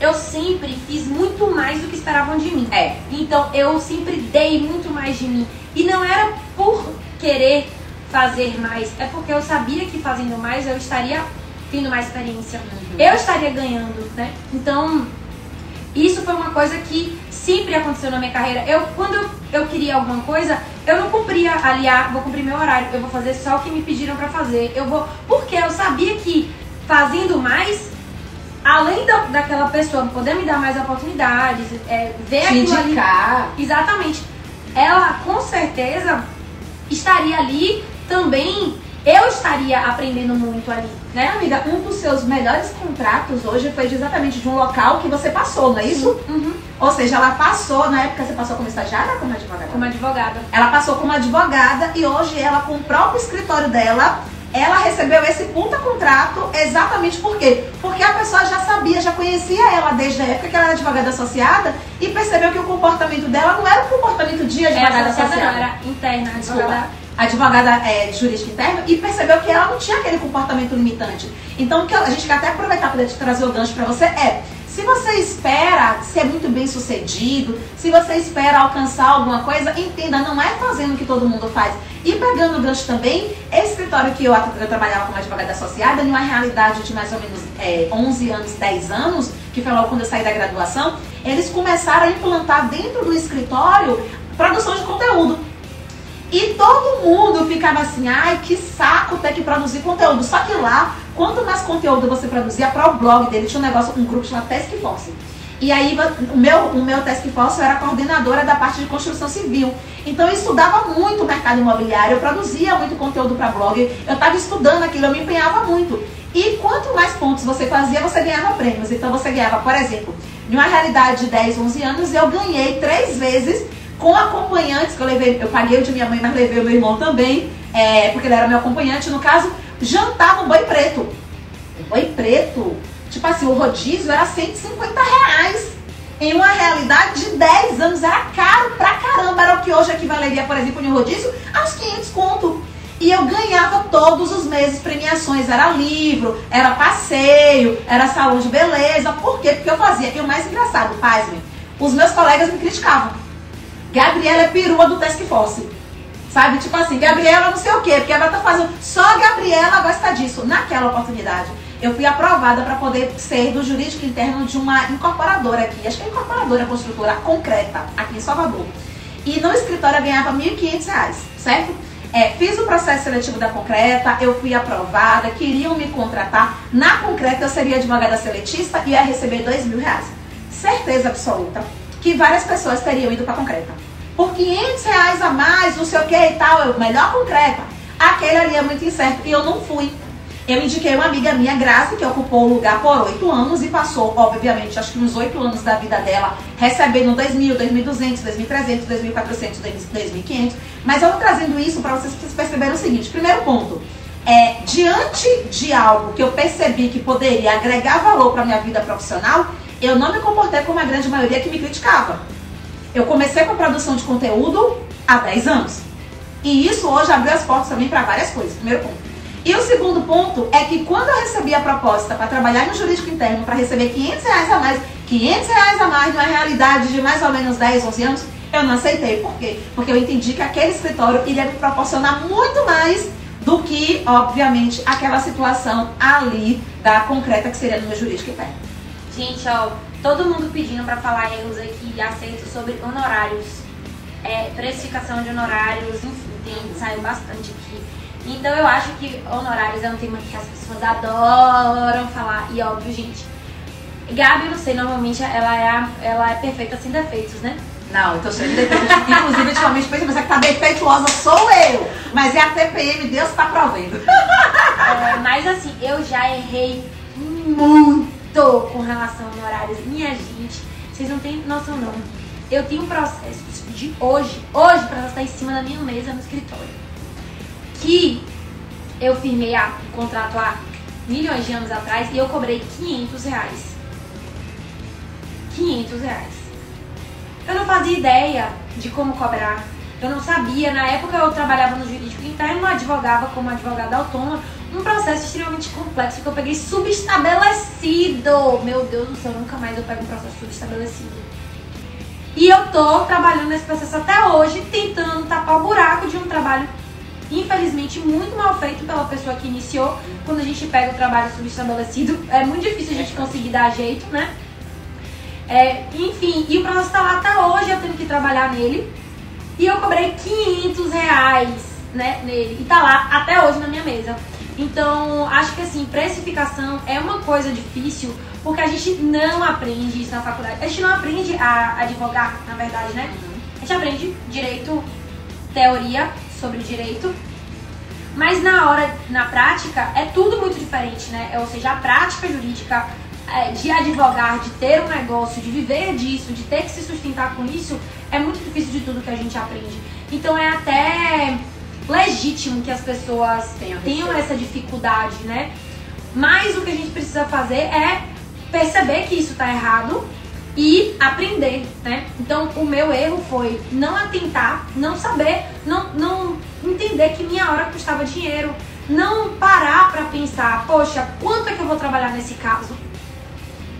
eu sempre fiz muito mais do que esperavam de mim. É. Então eu sempre dei muito mais de mim. E não era por querer fazer mais, é porque eu sabia que fazendo mais eu estaria tendo mais experiência. Uhum. Eu estaria ganhando, né? Então, isso foi uma coisa que sempre aconteceu na minha carreira. Eu, quando eu, eu queria alguma coisa, eu não cumpria ali, ah, vou cumprir meu horário, eu vou fazer só o que me pediram para fazer. Eu vou, porque eu sabia que fazendo mais, além da, daquela pessoa poder me dar mais oportunidades, é, ver Te aquilo indicar. ali. Exatamente. Ela com certeza estaria ali também eu estaria aprendendo muito ali, né? Amiga, um dos seus melhores contratos hoje foi exatamente de um local que você passou, não é isso? Uhum. Ou seja, ela passou, na época você passou como estagiária ou como advogada? Como advogada. Ela passou como advogada e hoje ela, com o próprio escritório dela, ela recebeu esse puta contrato exatamente por quê? Porque a pessoa já sabia, já conhecia ela desde a época que ela era advogada associada e percebeu que o comportamento dela não era o comportamento de advogada era associada. Não, era interna, advogada advogada é, jurídica interna e percebeu que ela não tinha aquele comportamento limitante. Então, o que a gente quer até aproveitar para trazer o gancho para você é: se você espera ser muito bem sucedido, se você espera alcançar alguma coisa, entenda, não é fazendo o que todo mundo faz. E pegando o gancho também, esse escritório que eu, eu trabalhava como advogada associada, numa realidade de mais ou menos é, 11 anos, 10 anos, que foi logo quando eu saí da graduação, eles começaram a implantar dentro do escritório produção de conteúdo. E todo mundo ficava assim, ai, que saco ter que produzir conteúdo. Só que lá, quanto mais conteúdo você produzia para o blog dele, tinha um negócio, um grupo chamado Task Force. E aí o meu, o meu Task Force era coordenadora da parte de construção civil. Então eu estudava muito o mercado imobiliário, eu produzia muito conteúdo para blog, eu estava estudando aquilo, eu me empenhava muito. E quanto mais pontos você fazia, você ganhava prêmios. Então você ganhava, por exemplo, de uma realidade de 10, 11 anos, eu ganhei três vezes com acompanhantes, que eu levei, eu paguei o de minha mãe, mas levei o meu irmão também, é, porque ele era meu acompanhante, no caso, jantar no boi preto. O boi preto, tipo assim, o rodízio era 150 reais. Em uma realidade de 10 anos, era caro pra caramba. Era o que hoje equivaleria, por exemplo, em um rodízio, aos 500 conto. E eu ganhava todos os meses premiações. Era livro, era passeio, era salão de beleza. Por quê? Porque eu fazia. E o mais engraçado, pasme, os meus colegas me criticavam. Gabriela é perua do Task Force. Sabe? Tipo assim, Gabriela não sei o quê, porque ela tá fazendo. Só Gabriela gosta disso. Naquela oportunidade, eu fui aprovada para poder ser do jurídico interno de uma incorporadora aqui. Acho que é incorporadora construtora concreta, aqui em Salvador. E no escritório eu ganhava R$ 1.500, certo? É, fiz o processo seletivo da concreta, eu fui aprovada, queriam me contratar. Na concreta eu seria advogada seletista e ia receber dois mil reais. Certeza absoluta que várias pessoas teriam ido para concreta. Por 500 reais a mais, não sei o que e tal, eu, melhor concreta. Aquele ali é muito incerto e eu não fui. Eu indiquei uma amiga minha, Graça, que ocupou o lugar por oito anos e passou, obviamente, acho que uns oito anos da vida dela, recebendo 2.000, 2.200, 2.300, 2.400, 2.500. Mas eu vou trazendo isso para vocês, vocês perceberem o seguinte. Primeiro ponto, é, diante de algo que eu percebi que poderia agregar valor para minha vida profissional, eu não me comportei como a grande maioria que me criticava. Eu comecei com a produção de conteúdo há 10 anos. E isso hoje abriu as portas também para várias coisas. Primeiro ponto. E o segundo ponto é que quando eu recebi a proposta para trabalhar no jurídico interno, para receber 500 reais a mais, 500 reais a mais numa realidade de mais ou menos 10, 11 anos, eu não aceitei. Por quê? Porque eu entendi que aquele escritório iria me proporcionar muito mais do que, obviamente, aquela situação ali da concreta que seria no meu jurídico interno. Gente, ó, todo mundo pedindo para falar erros aqui, acertos sobre honorários, é, precificação de honorários, enfim, tem, saiu bastante aqui. Então eu acho que honorários é um tema que as pessoas adoram falar. E óbvio, gente, Gabi, não sei, normalmente ela é, a, ela é perfeita sem defeitos, né? Não, eu tô cheio de defeito. Inclusive, ultimamente, pensa, mas é que tá defeituosa sou eu. Mas é a TPM, Deus tá provendo. É, mas assim, eu já errei muito com relação a horários. Minha gente, vocês não têm noção não. Eu tenho um processo de hoje, hoje, pra estar em cima da minha mesa no escritório. Que eu firmei o contrato há milhões de anos atrás e eu cobrei 500 reais. 500 reais. Eu não fazia ideia de como cobrar. Eu não sabia. Na época eu trabalhava no jurídico interno, advogava como advogada autônoma. Um processo extremamente complexo que eu peguei subestabelecido. Meu Deus do céu, nunca mais eu pego um processo subestabelecido. E eu tô trabalhando nesse processo até hoje, tentando tapar o buraco de um trabalho, infelizmente, muito mal feito pela pessoa que iniciou. Quando a gente pega o trabalho subestabelecido, é muito difícil a gente conseguir dar jeito, né? É, enfim, e o processo tá lá até hoje, eu tenho que trabalhar nele. E eu cobrei 500 reais né, nele. E tá lá até hoje na minha mesa. Então, acho que assim, precificação é uma coisa difícil, porque a gente não aprende isso na faculdade. A gente não aprende a advogar, na verdade, né? A gente aprende direito, teoria sobre direito, mas na hora, na prática, é tudo muito diferente, né? Ou seja, a prática jurídica é, de advogar, de ter um negócio, de viver disso, de ter que se sustentar com isso, é muito difícil de tudo que a gente aprende. Então é até legítimo que as pessoas tenham, tenham essa dificuldade, né? Mas o que a gente precisa fazer é perceber que isso está errado e aprender, né? Então o meu erro foi não atentar, não saber, não, não entender que minha hora custava dinheiro, não parar para pensar, poxa, quanto é que eu vou trabalhar nesse caso?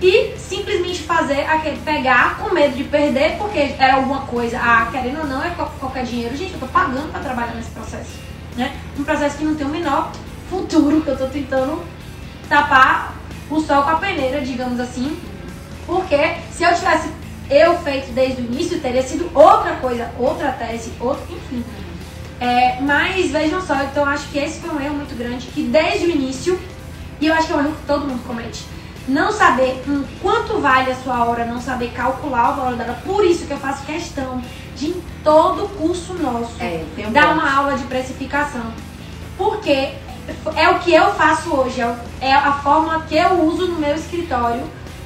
E simplesmente fazer aquele pegar com medo de perder, porque era alguma coisa, ah, querendo ou não, é qualquer dinheiro. Gente, eu tô pagando para trabalhar nesse processo, né? Um processo que não tem o menor futuro, que eu tô tentando tapar o sol com a peneira, digamos assim. Porque se eu tivesse eu feito desde o início, teria sido outra coisa, outra tese, outro, enfim. É, mas vejam só, então acho que esse foi um erro muito grande, que desde o início, e eu acho que é um erro que todo mundo comete, não saber quanto vale a sua hora, não saber calcular o valor dela. Por isso que eu faço questão de em todo curso nosso é, dar uma aula de precificação. Porque é o que eu faço hoje, é, é a forma que eu uso no meu escritório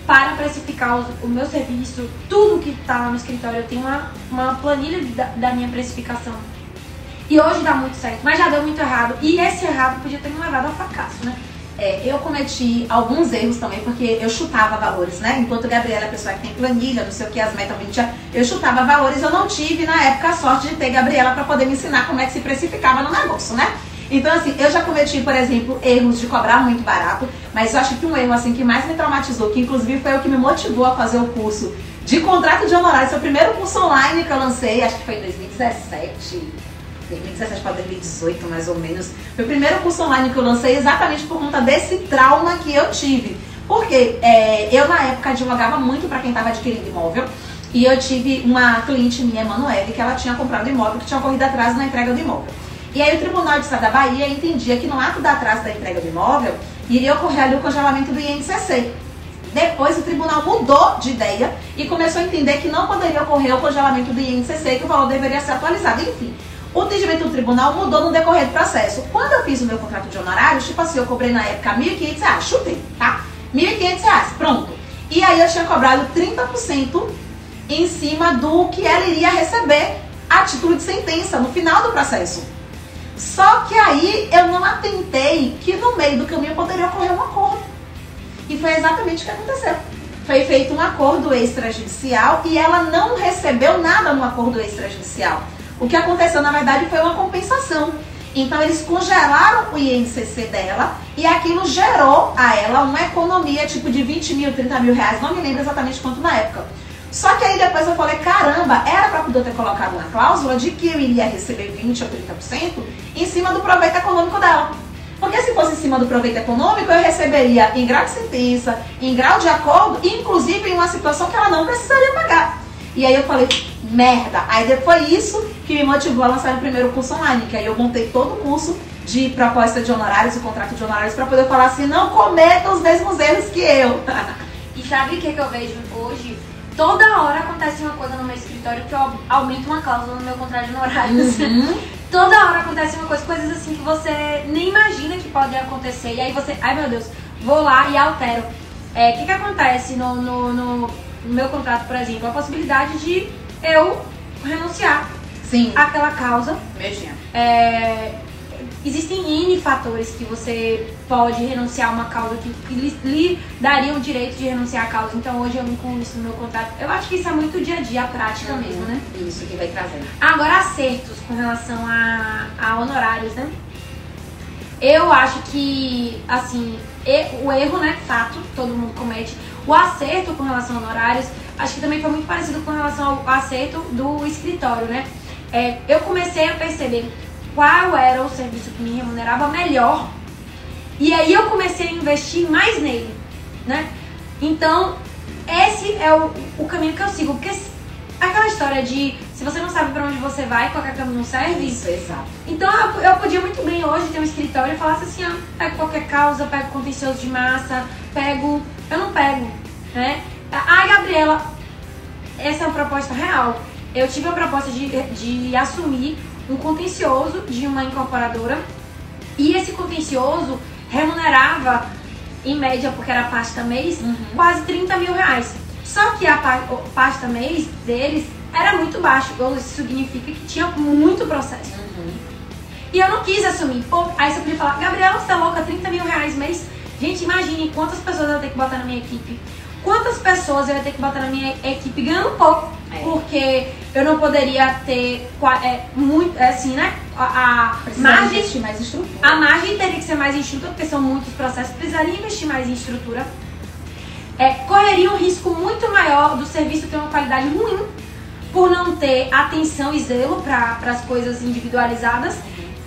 para precificar o, o meu serviço, tudo que está lá no escritório. Eu tenho uma, uma planilha da, da minha precificação. E hoje dá muito certo, mas já deu muito errado. E esse errado podia ter me levado ao fracasso, né? É, eu cometi alguns erros também, porque eu chutava valores, né? Enquanto a Gabriela é a pessoa que tem planilha, não sei o que, as metas 20, eu chutava valores. Eu não tive, na época, a sorte de ter Gabriela para poder me ensinar como é que se precificava no negócio, né? Então, assim, eu já cometi, por exemplo, erros de cobrar muito barato, mas eu acho que um erro, assim, que mais me traumatizou, que inclusive foi o que me motivou a fazer o curso de contrato de honorários, foi o primeiro curso online que eu lancei, acho que foi em 2017, 2017 para 2018, mais ou menos. O primeiro curso online que eu lancei exatamente por conta desse trauma que eu tive. Porque é, eu, na época, advogava muito para quem estava adquirindo imóvel. E eu tive uma cliente minha, Emanuele, que ela tinha comprado imóvel, que tinha corrido atrás na entrega do imóvel. E aí o Tribunal de Estado da Bahia entendia que no ato da atraso da entrega do imóvel, iria ocorrer ali o congelamento do INCC. Depois o tribunal mudou de ideia e começou a entender que não poderia ocorrer o congelamento do INCC, que o valor deveria ser atualizado. Enfim, o entendimento do tribunal mudou no decorrer do processo. Quando eu fiz o meu contrato de honorários, tipo assim, eu cobrei na época R$ 1.500, chutei, tá? R$ 1.500, pronto. E aí eu tinha cobrado 30% em cima do que ela iria receber a título de sentença no final do processo. Só que aí eu não atentei que no meio do caminho poderia ocorrer um acordo. E foi exatamente o que aconteceu. Foi feito um acordo extrajudicial e ela não recebeu nada no acordo extrajudicial. O que aconteceu, na verdade, foi uma compensação. Então, eles congelaram o INCC dela e aquilo gerou a ela uma economia tipo de 20 mil, 30 mil reais, não me lembro exatamente quanto na época. Só que aí depois eu falei, caramba, era para poder ter colocado uma cláusula de que eu iria receber 20 ou 30% em cima do proveito econômico dela. Porque se fosse em cima do proveito econômico, eu receberia em grau de sentença, em grau de acordo, inclusive em uma situação que ela não precisaria pagar. E aí eu falei, merda. Aí foi isso que me motivou a lançar o primeiro curso online, que aí eu montei todo o curso de proposta de honorários e contrato de honorários para poder falar assim, não cometa os mesmos erros que eu. e sabe o que, que eu vejo hoje? toda hora acontece uma coisa no meu escritório que eu aumento uma cláusula no meu contrato de honorários. Uhum. toda hora acontece uma coisa, coisas assim que você nem imagina que podem acontecer. E aí você, ai meu Deus, vou lá e altero. É, O que, que acontece no, no, no, no meu contrato, por exemplo? A possibilidade de eu renunciar Sim. àquela causa. Beijinho. É, existem N fatores que você pode renunciar a uma causa que, que lhe, lhe daria o direito de renunciar à causa. Então hoje eu incluo isso no meu contrato. Eu acho que isso é muito dia a dia, a prática mesmo, né? Isso que vai trazendo. Agora, acertos com relação a, a honorários, né? Eu acho que, assim, o erro, né? Fato, todo mundo comete. O acerto com relação a honorários, acho que também foi muito parecido com relação ao acerto do escritório, né? É, eu comecei a perceber qual era o serviço que me remunerava melhor. E aí eu comecei a investir mais nele, né? Então, esse é o, o caminho que eu sigo. Porque aquela história de se você não sabe pra onde você vai, qualquer caminho serve. Isso, exato. Então eu, eu podia muito bem hoje ter um escritório e falasse assim, ah, pego qualquer causa, pego contencioso de massa, pego. Eu não pego, né? Ai, Gabriela, essa é uma proposta real. Eu tive a proposta de, de assumir um contencioso de uma incorporadora e esse contencioso remunerava, em média, porque era pasta mês, Uhum. quase 30 mil reais. Só que a pasta mês deles era muito baixo, ou isso significa que tinha muito processo. Uhum. E eu não quis assumir. Pô, aí você podia falar, Gabriela, você tá louca, 30 mil reais mês? Gente, imagine quantas pessoas eu ter que botar na minha equipe. Quantas pessoas eu ia ter que botar na minha equipe ganhando pouco. É. Porque eu não poderia ter é, muito, é assim, né? A, a margem mais em estrutura. a margem teria que ser mais enxuta, porque são muitos processos, precisaria investir mais em estrutura. É, correria um risco muito maior do serviço ter uma qualidade ruim, por não ter atenção e zelo para as coisas individualizadas.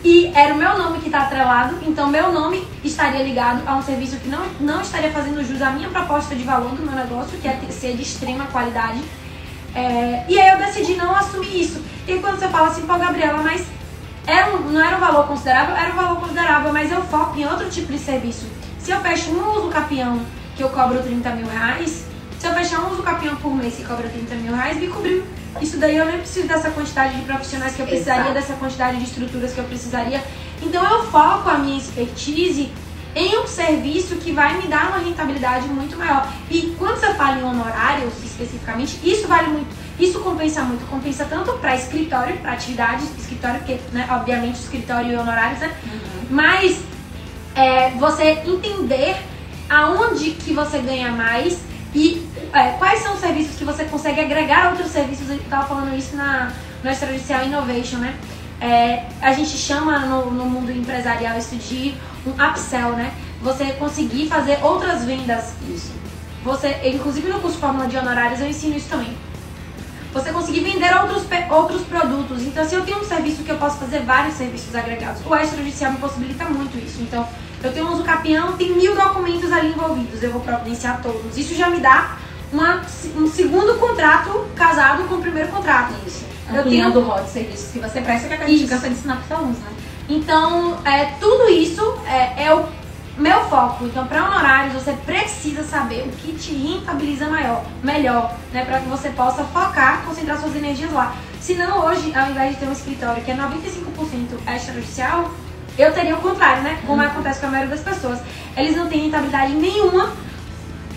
E era o meu nome que está atrelado, então meu nome estaria ligado a um serviço que não, não estaria fazendo jus à minha proposta de valor do meu negócio, que é ser de extrema qualidade. É, e aí eu decidi não assumir isso. E quando você fala assim, pô, Gabriela, mas era um- não era um valor considerável, era um valor considerável, mas eu foco em outro tipo de serviço. Se eu fecho um uso capião que eu cobro 30 mil reais, se eu fechar um uso capião por mês que cobra 30 mil reais, me cobriu. Isso daí eu nem preciso dessa quantidade de profissionais que eu precisaria, Exato. dessa quantidade de estruturas que eu precisaria. Então eu foco a minha expertise em um serviço que vai me dar uma rentabilidade muito maior. E quando você fala em honorários especificamente, isso vale muito. Isso compensa muito. Compensa tanto para escritório, para atividades, escritório, porque, né, obviamente, escritório e honorários, né? Mas é, você entender aonde que você ganha mais e é, quais são os serviços que você consegue agregar a outros serviços. Eu estava falando isso na, no Extrajudicial Innovation, né? É, a gente chama no, no mundo empresarial isso de um upsell, né? Você conseguir fazer outras vendas. Isso. Você, inclusive no curso Fórmula de Honorários eu ensino isso também. Você conseguir vender outros, outros produtos. Então, se eu tenho um serviço que eu posso fazer vários serviços agregados, o extrajudicial me possibilita muito isso. Então, eu tenho um uso capião, tem mil documentos ali envolvidos, eu vou providenciar todos. Isso já me dá uma, um segundo contrato casado com o primeiro contrato. Isso. Eu tenho- o rol de serviços que você presta, que é a gente cansa de ensinar para alunos, né? Então, é, tudo isso é, é o meu foco. Então, para honorários, você precisa saber o que te rentabiliza maior, melhor, né? Para que você possa focar, concentrar suas energias lá. Senão, hoje, ao invés de ter um escritório que é 95% extrajudicial, eu teria o contrário, né? Como acontece com a maioria das pessoas. Eles não têm rentabilidade nenhuma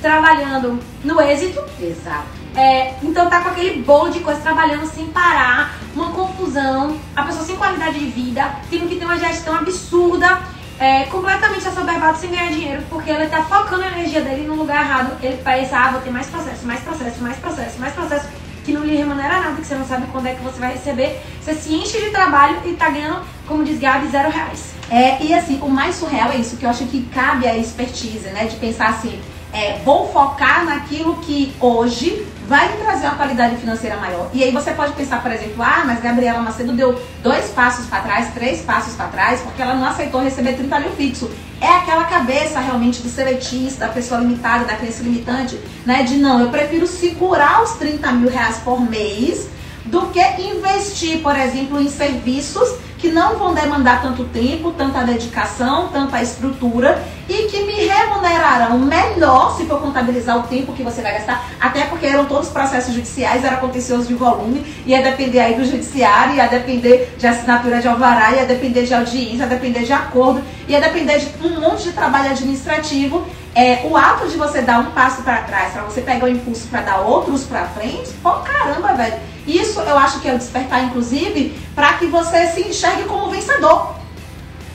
trabalhando no êxito Exato. é, então tá com aquele bolo de coisa trabalhando sem parar, uma confusão, a pessoa sem qualidade de vida, tendo que ter uma gestão absurda, é, completamente assoberbado sem ganhar dinheiro, porque ele tá focando a energia dele no lugar errado. Ele pensa, ah, vou ter mais processo, mais processo, mais processo, mais processo, que não lhe remunera nada, que você não sabe quando é que você vai receber. Você se enche de trabalho e tá ganhando, como diz Gabi, zero reais. É, e assim, o mais surreal é isso, que eu acho que cabe a expertise, né? De pensar assim, é, vou focar naquilo que hoje vai me trazer uma qualidade financeira maior. E aí você pode pensar, por exemplo, ah, mas Gabriela Macedo deu dois passos para trás, três passos para trás, porque ela não aceitou receber 30 mil fixo. É aquela cabeça realmente do seletista, da pessoa limitada, da crença limitante, né? De não, eu prefiro segurar os 30 mil reais por mês do que investir, por exemplo, em serviços que não vão demandar tanto tempo, tanta dedicação, tanta estrutura e que me remunerarão melhor se for contabilizar o tempo que você vai gastar, até porque eram todos processos judiciais, era contencioso de volume, ia depender aí do judiciário, ia depender de assinatura de alvará, ia depender de audiência, ia depender de acordo, ia depender de um monte de trabalho administrativo. É, o ato de você dar um passo para trás, para você pegar o impulso para dar outros para frente, pô, caramba, velho isso eu acho que é o despertar, inclusive, para que você se enxergue como vencedor.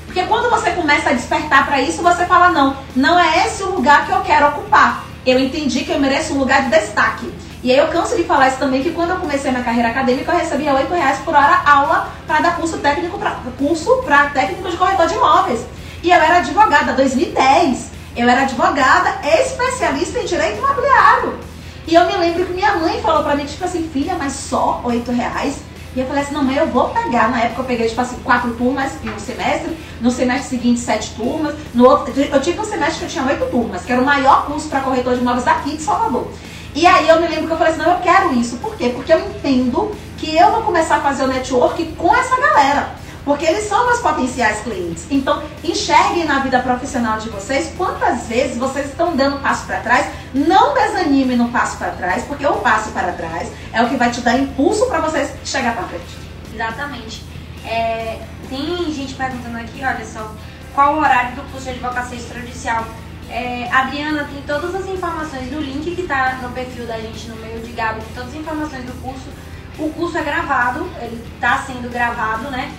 Porque quando você começa a despertar para isso, você fala: não, não é esse o lugar que eu quero ocupar. Eu entendi que eu mereço um lugar de destaque. E aí eu canso de falar isso também, que quando eu comecei minha carreira acadêmica, eu recebia 8 reais por hora aula para dar curso técnico pra, curso para técnico de corretor de imóveis. E eu era advogada, 2010. Eu era advogada especialista em direito imobiliário. E eu me lembro que minha mãe falou pra mim, tipo assim, filha, mas só oito reais? E eu falei assim, não, mãe, eu vou pegar. Na época eu peguei, tipo assim, quatro turmas em um semestre, no semestre seguinte, sete turmas. No outro, eu tive um semestre que eu tinha oito turmas, que era o maior curso para corretor de imóveis daqui de Salvador. E aí eu me lembro que eu falei assim, não, eu quero isso. Por quê? Porque eu entendo que eu vou começar a fazer o network com essa galera. Porque eles são meus potenciais clientes. Então, enxerguem na vida profissional de vocês quantas vezes vocês estão dando passo para trás. Não desanime no passo para trás, porque o passo para trás é o que vai te dar impulso para vocês chegar para frente. Exatamente. É, tem gente perguntando aqui, olha só, qual o horário do curso de advocacia extrajudicial? É, Adriana tem todas as informações no link que está no perfil da gente no meio de Gabi, tem todas as informações do curso. O curso é gravado, ele está sendo gravado, né?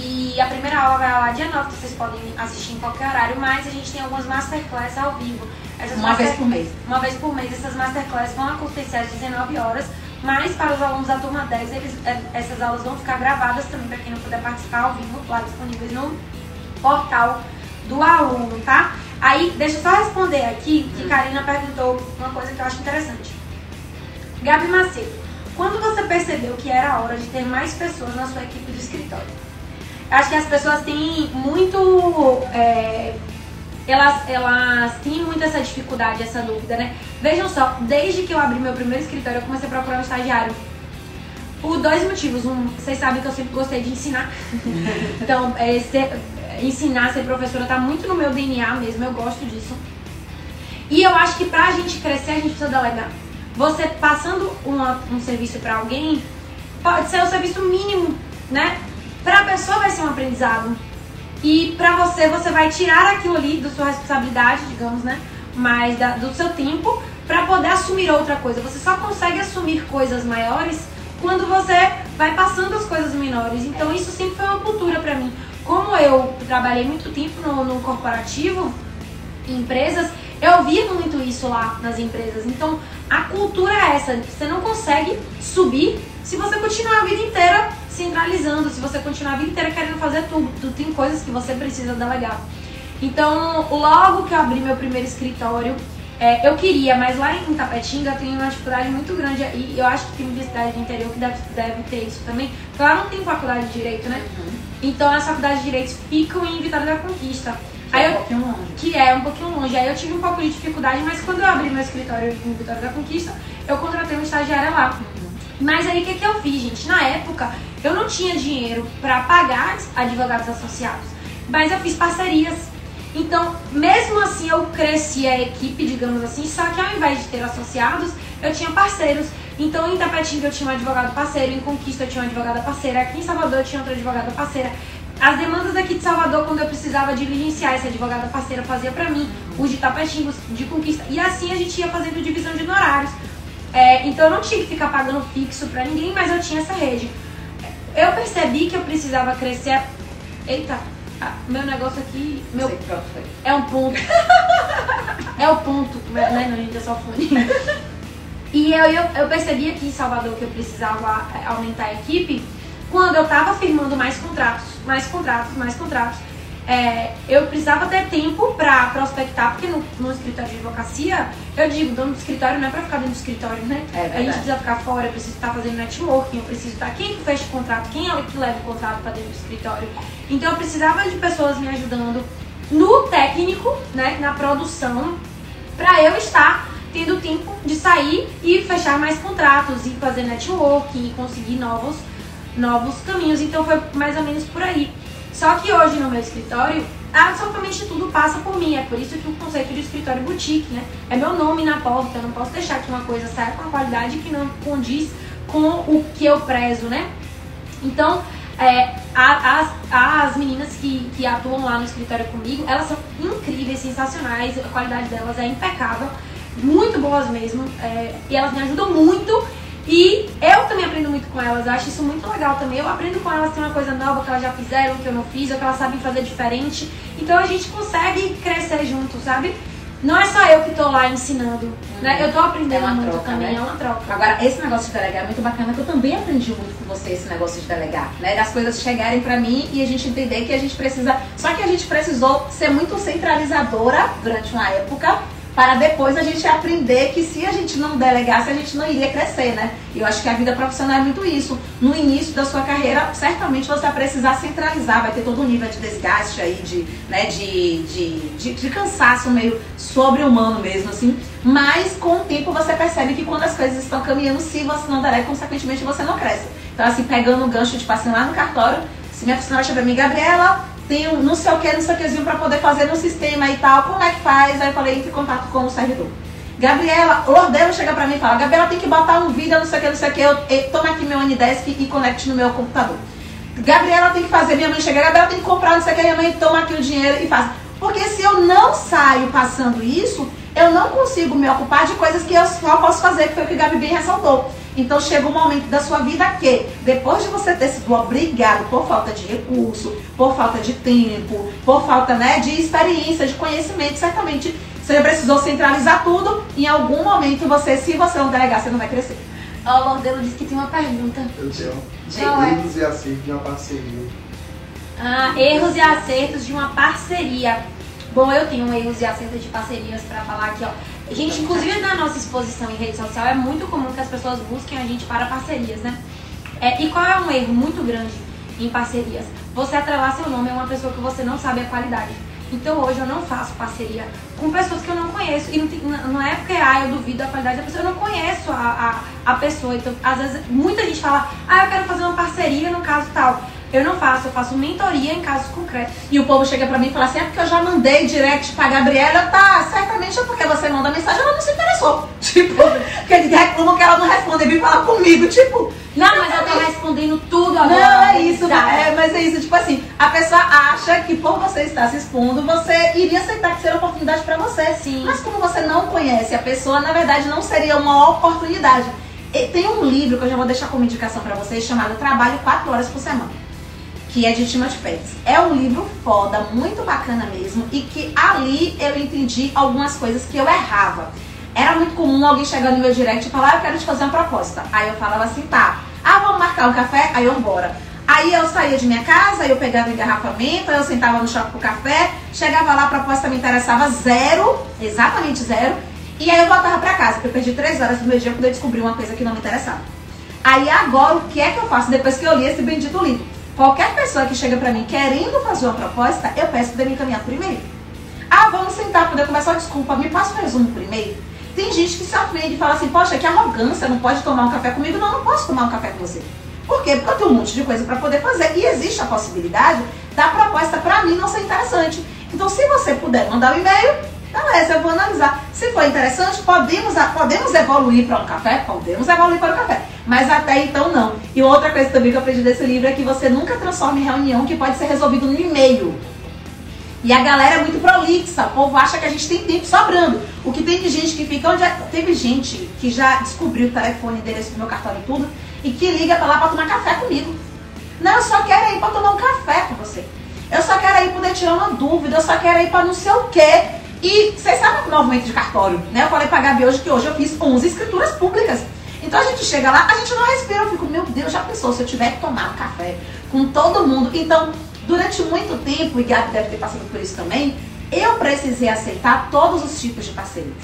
E a primeira aula vai lá dia 9, vocês podem assistir em qualquer horário, mas a gente tem algumas masterclasses ao vivo. Essas uma master... vez por mês. Uma vez por mês, essas masterclasses vão acontecer às 19 horas, mas para os alunos da turma 10, eles, é, essas aulas vão ficar gravadas também para quem não puder participar ao vivo, lá disponíveis no portal do aluno, tá? Aí, deixa eu só responder aqui, que Karina perguntou uma coisa que eu acho interessante. Gabi Macedo, quando você percebeu que era a hora de ter mais pessoas na sua equipe do escritório? Acho que as pessoas têm muito. É, elas, elas têm muito essa dificuldade, essa dúvida, né? Vejam só, desde que eu abri meu primeiro escritório, eu comecei a procurar um estagiário. Por dois motivos. Um, vocês sabem que eu sempre gostei de ensinar. então, é, ser, ensinar, ser professora, tá muito no meu DNA mesmo, eu gosto disso. E eu acho que pra gente crescer, a gente precisa delegar. Você passando uma, um serviço para alguém, pode ser o serviço mínimo, né? Para a pessoa vai ser um aprendizado. E para você, você vai tirar aquilo ali da sua responsabilidade, digamos, né? Mas da, do seu tempo para poder assumir outra coisa. Você só consegue assumir coisas maiores quando você vai passando as coisas menores. Então isso sempre foi uma cultura para mim. Como eu trabalhei muito tempo no, no corporativo, em empresas, eu via muito isso lá nas empresas. Então a cultura é essa. Você não consegue subir se você continuar a vida inteira centralizando, se você continuar a vida inteira querendo fazer tudo, tu tem coisas que você precisa delegar. Então, logo que eu abri meu primeiro escritório, é, eu queria, mas lá em Tapetinga tem uma dificuldade muito grande e eu acho que tem universidade do interior que deve, deve ter isso também. Porque lá não tem faculdade de Direito, né? Uhum. Então as faculdades de Direitos ficam em Vitória da Conquista. Que Aí é um eu, pouquinho longe. Que é um pouquinho longe. Aí eu tive um pouco de dificuldade, mas quando eu abri meu escritório em Vitória da Conquista, eu contratei uma estagiária lá. Mas aí o que, que eu fiz, gente? Na época, eu não tinha dinheiro para pagar advogados associados, mas eu fiz parcerias. Então, mesmo assim, eu cresci a equipe, digamos assim, só que ao invés de ter associados, eu tinha parceiros. Então, em Tapetinga eu tinha um advogado parceiro, em Conquista eu tinha uma advogada parceira, aqui em Salvador eu tinha outra advogada parceira. As demandas aqui de Salvador, quando eu precisava diligenciar, essa advogada parceira fazia para mim, os de Tapetinga, de Conquista. E assim a gente ia fazendo divisão de honorários. É, então eu não tinha que ficar pagando fixo para ninguém, mas eu tinha essa rede. Eu percebi que eu precisava crescer. Eita, meu negócio aqui. Meu... É um ponto. é o ponto, né? Não, gente, é só fone. E eu, eu, eu percebi aqui em Salvador que eu precisava é, aumentar a equipe quando eu tava firmando mais contratos, mais contratos, mais contratos é, eu precisava ter tempo para prospectar, porque no, no, escritório de advocacia, eu digo, dono do escritório não é para ficar dentro do escritório, né? É a gente precisa ficar fora, eu preciso estar fazendo networking, eu preciso estar. Quem que fecha o contrato? Quem é o que leva o contrato para dentro do escritório? Então eu precisava de pessoas me ajudando no técnico, né? Na produção, para eu estar tendo tempo de sair e fechar mais contratos e fazer networking e conseguir novos, novos caminhos. Então foi mais ou menos por aí. Só que hoje no meu escritório, absolutamente tudo passa por mim. É por isso que o conceito de escritório boutique, né? É meu nome na porta. Eu não posso deixar que uma coisa saia com uma qualidade que não condiz com o que eu prezo, né? Então, é, as, as meninas que, que atuam lá no escritório comigo, elas são incríveis, sensacionais, a qualidade delas é impecável, muito boas mesmo, é, e elas me ajudam muito. E eu também aprendo muito com elas, eu acho isso muito legal também. Eu aprendo com elas, tem uma coisa nova que elas já fizeram, que eu não fiz, ou que elas sabem fazer diferente. Então a gente consegue crescer junto, sabe? Não é só eu que tô lá ensinando, uhum. né? Eu tô aprendendo é muito troca, também, né? é uma troca. Agora, esse negócio de delegar é muito bacana, que eu também aprendi muito com você esse negócio de delegar, né? Das coisas chegarem pra mim e a gente entender que a gente precisa... Só que a gente precisou ser muito centralizadora durante uma época para depois a gente aprender que se a gente não delegasse, a gente não iria crescer, né? Eu acho que a vida profissional é muito isso. No início da sua carreira, certamente você vai precisar centralizar, vai ter todo um nível de desgaste aí, de, né, de, de, de, de cansaço meio sobre-humano mesmo, assim. Mas com o tempo você percebe que quando as coisas estão caminhando, se você não delega, consequentemente você não cresce. Então, assim, pegando o gancho de passar lá no cartório, se minha funcionária chega pra mim, Gabriela, tem um não sei o que, não sei o quezinho para poder fazer no sistema e tal. Como é que faz? Aí eu falei, entre em contato com o servidor. Gabriela, Lordelo chega para mim e fala, Gabriela tem que botar um vídeo, não sei o que, não sei o que, eu, eu toma aqui meu Anidesk e conecte no meu computador. Gabriela tem que fazer, minha mãe chega, Gabriela tem que comprar, não sei o que, minha mãe toma aqui o dinheiro e faz. Porque se eu não saio passando isso, eu não consigo me ocupar de coisas que eu só posso fazer, que foi o que o Gabi bem ressaltou. Então chega um momento da sua vida que, depois de você ter sido obrigado por falta de recurso, por falta de tempo, por falta né, de experiência, de conhecimento, certamente você precisou centralizar tudo. Em algum momento você, se você não delegar, você não vai crescer. Ó, o Lordelo disse que tem uma pergunta. Eu tenho. Erros e acertos de uma parceria. Ah, erros e acertos de uma parceria. Bom, eu tenho erros e acertos de parcerias para falar aqui, ó. Gente, inclusive na nossa exposição em rede social é muito comum que as pessoas busquem a gente para parcerias, né? É, e qual é um erro muito grande em parcerias? Você atrelar seu nome a uma pessoa que você não sabe a qualidade. Então hoje eu não faço parceria com pessoas que eu não conheço. E não, não é porque ah, eu duvido da qualidade da pessoa, eu não conheço a, a, a pessoa. Então, às vezes, muita gente fala, ah, eu quero fazer uma parceria no caso tal. Eu não faço, eu faço mentoria em casos concretos. E o povo chega pra mim e fala assim: é porque eu já mandei direct pra Gabriela. Tá, certamente é porque você manda mensagem, ela não se interessou. Tipo, porque eles reclamam que ela não responde vem falar comigo. Tipo, não, mas eu tô respondendo tudo agora. Não, é isso, é, mas é isso. Tipo assim, a pessoa acha que por você estar se expondo, você iria aceitar que seria uma oportunidade pra você. Sim. Mas como você não conhece a pessoa, na verdade não seria uma oportunidade. E tem um livro que eu já vou deixar como indicação para vocês chamado Trabalho 4 Horas por Semana que é de Timothy Ferris. É um livro foda, muito bacana mesmo, e que ali eu entendi algumas coisas que eu errava. Era muito comum alguém chegar no meu direct e falar, ah, eu quero te fazer uma proposta. Aí eu falava assim, tá, ah, vamos marcar um café? Aí eu embora. Aí eu saía de minha casa, eu pegava engarrafamento, eu sentava no shopping pro café, chegava lá, a proposta me interessava zero, exatamente zero, e aí eu voltava pra casa, porque eu perdi três horas do meu dia quando eu descobri uma coisa que não me interessava. Aí agora, o que é que eu faço depois que eu li esse bendito livro? Qualquer pessoa que chega pra mim querendo fazer uma proposta, eu peço para me encaminhar por e-mail. Ah, vamos sentar, poder começar. Desculpa, me passa um resumo por e-mail. Tem gente que se ofende e fala assim, poxa, que arrogância, não pode tomar um café comigo. Não, não posso tomar um café com você. Por quê? Porque eu tenho um monte de coisa para poder fazer. E existe a possibilidade da proposta para mim não ser interessante. Então, se você puder mandar um e-mail, beleza, eu vou analisar. Se for interessante, podemos, podemos evoluir para um café? Podemos evoluir para um café. Mas até então não. E outra coisa também que eu aprendi desse livro é que você nunca transforma em reunião que pode ser resolvido no e-mail. E a galera é muito prolixa, o povo acha que a gente tem tempo sobrando. O que tem de gente que fica onde. É... Teve gente que já descobriu o telefone, endereço do meu cartão e tudo, e que liga pra lá pra tomar café comigo. Não, eu só quero ir pra tomar um café com você. Eu só quero ir poder tirar uma dúvida, eu só quero ir pra não sei o quê. E vocês sabem o movimento de cartório, né? Eu falei pra Gabi hoje que hoje eu fiz 11 escrituras públicas. Então a gente chega lá, a gente não respira, eu fico, meu Deus, já pensou se eu tiver que tomar um café com todo mundo? Então, durante muito tempo, e Gabi deve ter passado por isso também, eu precisei aceitar todos os tipos de parcerias.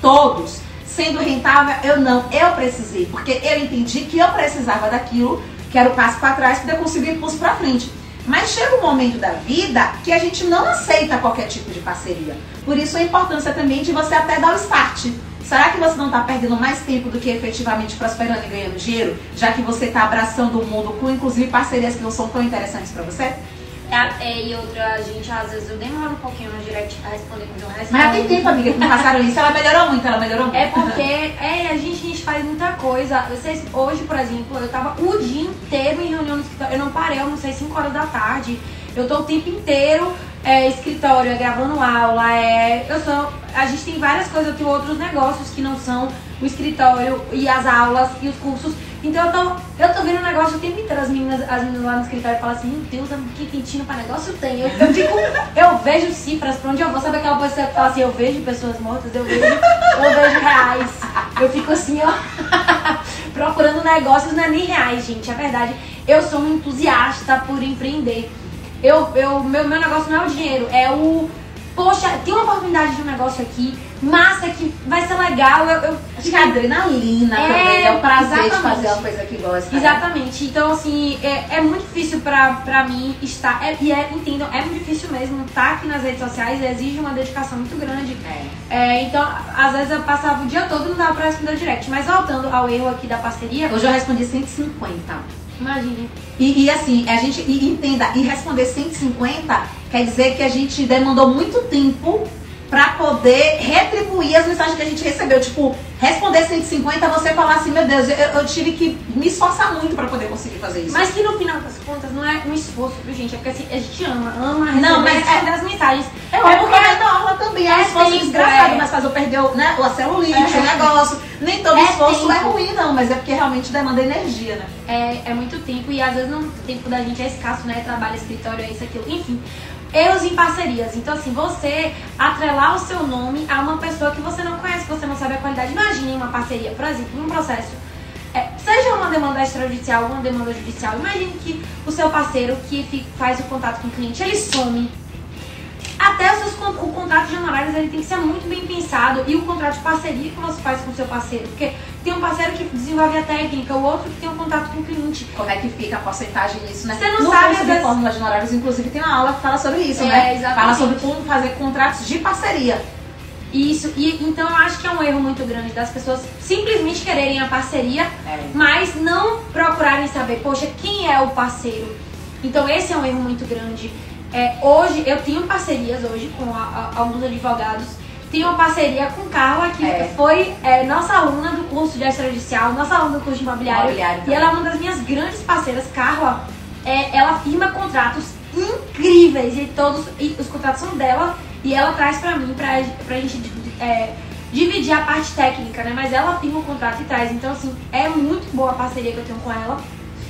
Todos. Sendo rentável, eu não, eu precisei, porque eu entendi que eu precisava daquilo, que era o passo para trás, para conseguir impulso para frente. Mas chega um momento da vida que a gente não aceita qualquer tipo de parceria. Por isso a importância também de você até dar o start. Será que você não está perdendo mais tempo do que efetivamente prosperando e ganhando dinheiro, já que você está abraçando o mundo com inclusive parcerias que não são tão interessantes para você? É, é, e outra, a gente, às vezes, eu demoro um pouquinho no direct a responder quando eu respondo. Mas tem tempo, amiga, que passaram isso. Ela melhorou muito, ela melhorou muito. É porque é, a, gente, a gente faz muita coisa. Vocês, hoje, por exemplo, eu tava o dia inteiro em reunião no escritório. Eu não parei, eu não sei, 5 horas da tarde. Eu tô o tempo inteiro é, escritório, é gravando aula, é. Eu sou. A gente tem várias coisas, eu tenho outros negócios que não são o escritório e as aulas e os cursos. Então eu tô, eu tô vendo o negócio o tempo inteiro. As meninas, as meninas lá no escritório falam assim, meu Deus, que quentinho pra negócio tem. Eu, eu fico, eu vejo cifras pra onde eu vou. Sabe aquela pessoa que fala assim, eu vejo pessoas mortas, eu vejo, eu vejo reais. Eu fico assim, ó, procurando negócios, não é nem reais, gente. É verdade. Eu sou um entusiasta por empreender. Eu, eu, meu, meu negócio não é o dinheiro, é o. Poxa, tem uma oportunidade de um negócio aqui, massa, que vai ser legal. Eu, eu Acho que a adrenalina é, também é o prazer exatamente. de fazer uma coisa que gosta. Né? Exatamente. Né? Então, assim, é, é muito difícil pra, pra mim estar. É, e é, entendam, é muito difícil mesmo estar aqui nas redes sociais, exige uma dedicação muito grande. É. é então, às vezes eu passava o dia todo e não dava pra responder direct. Mas voltando ao erro aqui da parceria. Hoje eu respondi 150. Imagine. E, e, assim, a gente e entenda, e responder 150 quer dizer que a gente demandou muito tempo para poder retribuir as mensagens que a gente recebeu. Tipo, responder 150, você falar assim, meu Deus, eu, eu tive que me esforçar muito para poder conseguir fazer isso. Mas que no final das contas não é um esforço, viu, gente? É porque assim, a gente ama, ama receber não, mas é, as mensagens. É, é porque é da aula também, é, é um esforço tempo, desgraçado, é. mas faz eu perder o, né, a celulite, é. o negócio. Nem todo é esforço é tempo. é ruim, não, mas é porque realmente demanda energia, né? É, é muito tempo e às vezes não, o tempo da gente é escasso, né? Trabalho, escritório, é isso, aquilo, enfim erros em parcerias. Então, assim, você atrelar o seu nome a uma pessoa que você não conhece, que você não sabe a qualidade. Imagine uma parceria, por exemplo, num processo. É, seja uma demanda extrajudicial ou uma demanda judicial, imagine que o seu parceiro que faz o contato com o cliente, ele some até os seus, o contrato de honorários ele tem que ser muito bem pensado e o contrato de parceria que você faz com o seu parceiro. Porque tem um parceiro que desenvolve a técnica, o outro que tem um contato com o cliente. Como é que fica a porcentagem nisso, né? Você não no sabe, curso de fórmula de honorários, inclusive, tem uma aula que fala sobre isso, é, né? Exatamente. Fala sobre como fazer contratos de parceria. Isso, e então eu acho que é um erro muito grande das pessoas simplesmente quererem a parceria, é. mas não procurarem saber, poxa, quem é o parceiro. Então esse é um erro muito grande. É, hoje, eu tenho parcerias hoje com a, a, alguns advogados. Tenho uma parceria com Carla, que é. foi é, nossa aluna do curso de extrajudicial, nossa aluna do curso de imobiliário. imobiliário e ela é uma das minhas grandes parceiras. Carla, é, ela firma contratos incríveis e todos e os contratos são dela e ela traz pra mim pra, pra gente é, dividir a parte técnica, né? Mas ela firma o contrato e traz. Então, assim, é muito boa a parceria que eu tenho com ela.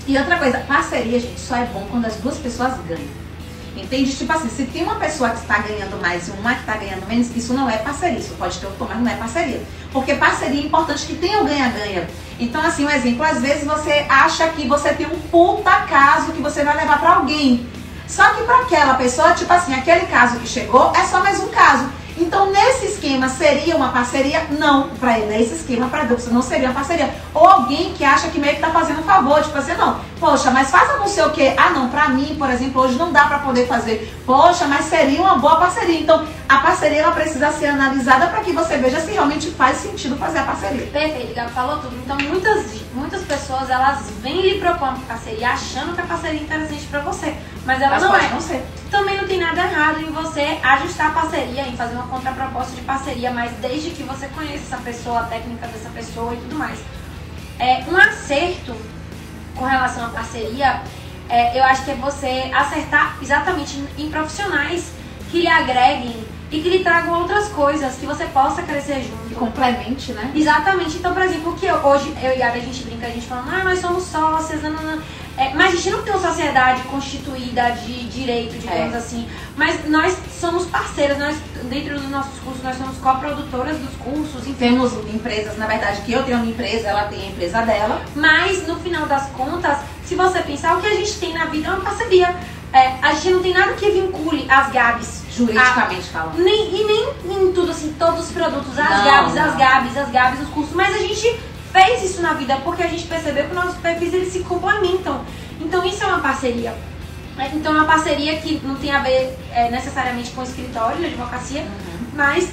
E outra coisa, parceria, gente, só é bom quando as duas pessoas ganham. Entende? Tipo assim, se tem uma pessoa que está ganhando mais e uma que está ganhando menos, isso não é parceria. Isso pode ter outro, mas não é parceria. Porque parceria é importante que tenha o ganha-ganha. Então, assim, um exemplo, às vezes você acha que você tem um puta caso que você vai levar para alguém. Só que para aquela pessoa, tipo assim, aquele caso que chegou é só mais um caso. Então, nesse esquema, seria uma parceria? Não, para ele, nesse esquema, para Deus, não seria uma parceria. Ou alguém que acha que meio que tá fazendo um favor, tipo assim, não, poxa, mas faça não sei o quê. Ah, não, para mim, por exemplo, hoje não dá para poder fazer. Poxa, mas seria uma boa parceria. Então, a parceria ela precisa ser analisada para que você veja se realmente faz sentido fazer a parceria. Perfeito, Gabi falou tudo. Então, muitas, muitas pessoas, elas vêm lhe propor uma parceria achando que a parceria é interessante para você. Mas ela mas não é. Não ser. Também não tem nada errado em você ajustar a parceria, em fazer uma contraproposta de parceria, mas desde que você conheça essa pessoa, a técnica dessa pessoa e tudo mais. É, um acerto com relação à parceria, é, eu acho que é você acertar exatamente em profissionais que lhe agreguem e que lhe tragam outras coisas, que você possa crescer junto. Que complemente, né? Exatamente. Então, por exemplo, que eu, hoje eu e a a gente brinca, a gente fala, ah, nós somos sócias, não. É, mas a gente não tem uma sociedade constituída de direito, digamos é. assim. Mas nós somos parceiras, nós, dentro dos nossos cursos, nós somos coprodutoras dos cursos. Enfim. Temos empresas, na verdade, que eu tenho uma empresa, ela tem a empresa dela. Mas, no final das contas, se você pensar, o que a gente tem na vida é uma parceria. É, a gente não tem nada que vincule as Gabs. Juridicamente falando. Nem, e nem em tudo, assim, todos os produtos, as não, Gabs, não. as Gabs, as Gabs, os cursos. Mas a gente fez isso na vida porque a gente percebeu que nossos perfis eles se complementam. Então isso é uma parceria. Então é uma parceria que não tem a ver é, necessariamente com o escritório de advocacia, uhum. mas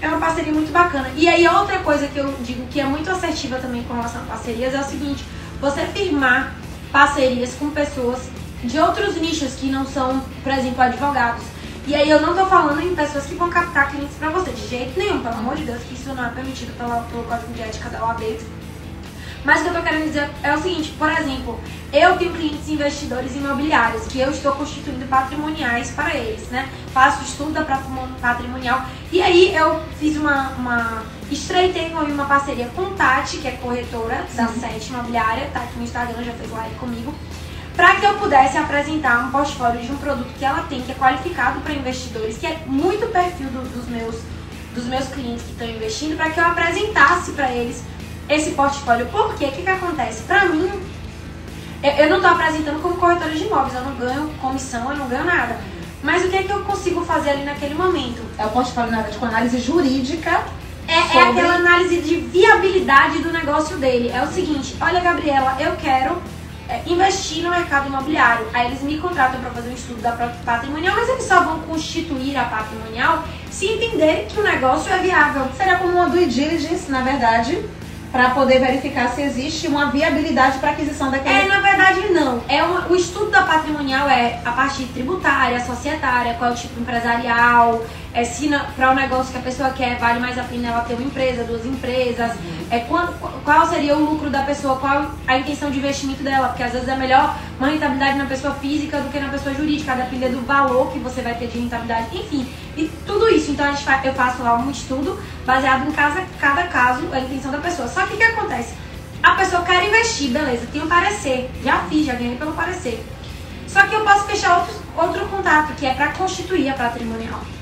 é uma parceria muito bacana. E aí outra coisa que eu digo que é muito assertiva também com relação a parcerias é o seguinte, você firmar parcerias com pessoas de outros nichos que não são, por exemplo, advogados. E aí eu não tô falando em pessoas que vão captar clientes pra você, de jeito nenhum, pelo amor de Deus, que isso não é permitido pela, pelo Código de Ética da OAB. Mas o que eu tô querendo dizer é o seguinte, por exemplo, eu tenho clientes investidores imobiliários que eu estou constituindo patrimoniais para eles, né? Faço estudo da patrimonial e aí eu fiz uma, uma estreitei uma parceria com Tati, que é corretora da Sete Imobiliária, tá aqui no Instagram, já fez live comigo para que eu pudesse apresentar um portfólio de um produto que ela tem, que é qualificado para investidores, que é muito perfil do, dos, meus, dos meus clientes que estão investindo, para que eu apresentasse para eles esse portfólio. Por quê? O que, que acontece? Para mim, eu, eu não estou apresentando como corretora de imóveis, eu não ganho comissão, eu não ganho nada. Mas o que, é que eu consigo fazer ali naquele momento? É o portfólio, na verdade, com análise jurídica é, sobre... é, aquela análise de viabilidade do negócio dele. É o seguinte, olha Gabriela, eu quero é, investir no mercado imobiliário. Aí eles me contratam para fazer um estudo da patrimonial, mas eles só vão constituir a patrimonial se entenderem que o negócio é viável. Seria como uma due diligence, na verdade, para poder verificar se existe uma viabilidade para aquisição daquele. É, na verdade não. É uma, o estudo da patrimonial é a parte tributária, societária, qual é o tipo empresarial, é se para o negócio que a pessoa quer vale mais a pena ela ter uma empresa, duas empresas, uhum. é qual, qual seria o lucro da pessoa, qual a intenção de investimento dela, porque às vezes é melhor uma rentabilidade na pessoa física do que na pessoa jurídica, depender do valor que você vai ter de rentabilidade, enfim, e tudo isso. Então a gente eu faço lá um estudo baseado em casa, cada caso, a intenção da pessoa. Só que o que acontece? A pessoa quer investir, beleza, tem um parecer, já fiz, já ganhei pelo parecer. Só que eu posso fechar outro, outro contato, que é para constituir a patrimonial.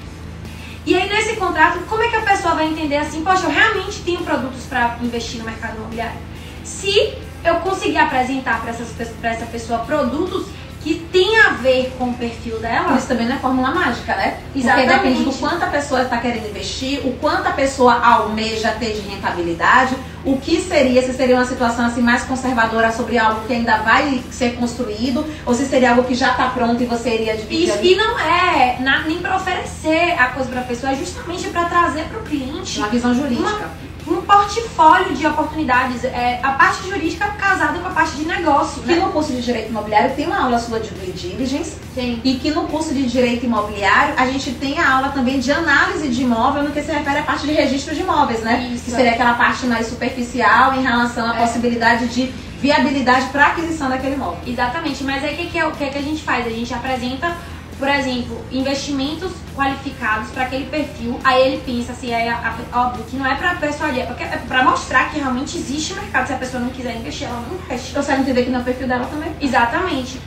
E aí, nesse contrato, como é que a pessoa vai entender assim, poxa, eu realmente tenho produtos para investir no mercado imobiliário? Se eu conseguir apresentar para essa pessoa produtos que tem a ver com o perfil dela. Isso também não é fórmula mágica, né? Exatamente. Porque depende do quanto a pessoa está querendo investir, o quanto a pessoa almeja ter de rentabilidade, o que seria, se seria uma situação assim mais conservadora sobre algo que ainda vai ser construído, ou se seria algo que já está pronto e você iria dividir. Isso, e não é na, nem para oferecer a coisa para a pessoa, é justamente para trazer para o cliente uma visão jurídica. Uma um portfólio de oportunidades. É, a parte jurídica casada com a parte de negócio. Que né? no curso de Direito Imobiliário tem uma aula sua de due diligence. Sim. E que no curso de Direito Imobiliário a gente tem a aula também de análise de imóvel no que se refere à parte de registro de imóveis, né? Isso. Que seria aquela parte mais superficial em relação à é. possibilidade de viabilidade para aquisição daquele imóvel. Exatamente, mas aí o que, que, é, que, que a gente faz? A gente apresenta por exemplo, investimentos qualificados para aquele perfil, aí ele pensa assim, é óbvio que não é para persuadir, é, é para mostrar que realmente existe mercado. Se a pessoa não quiser investir, ela não investe. Você vai entender que não é o perfil dela também. Exatamente.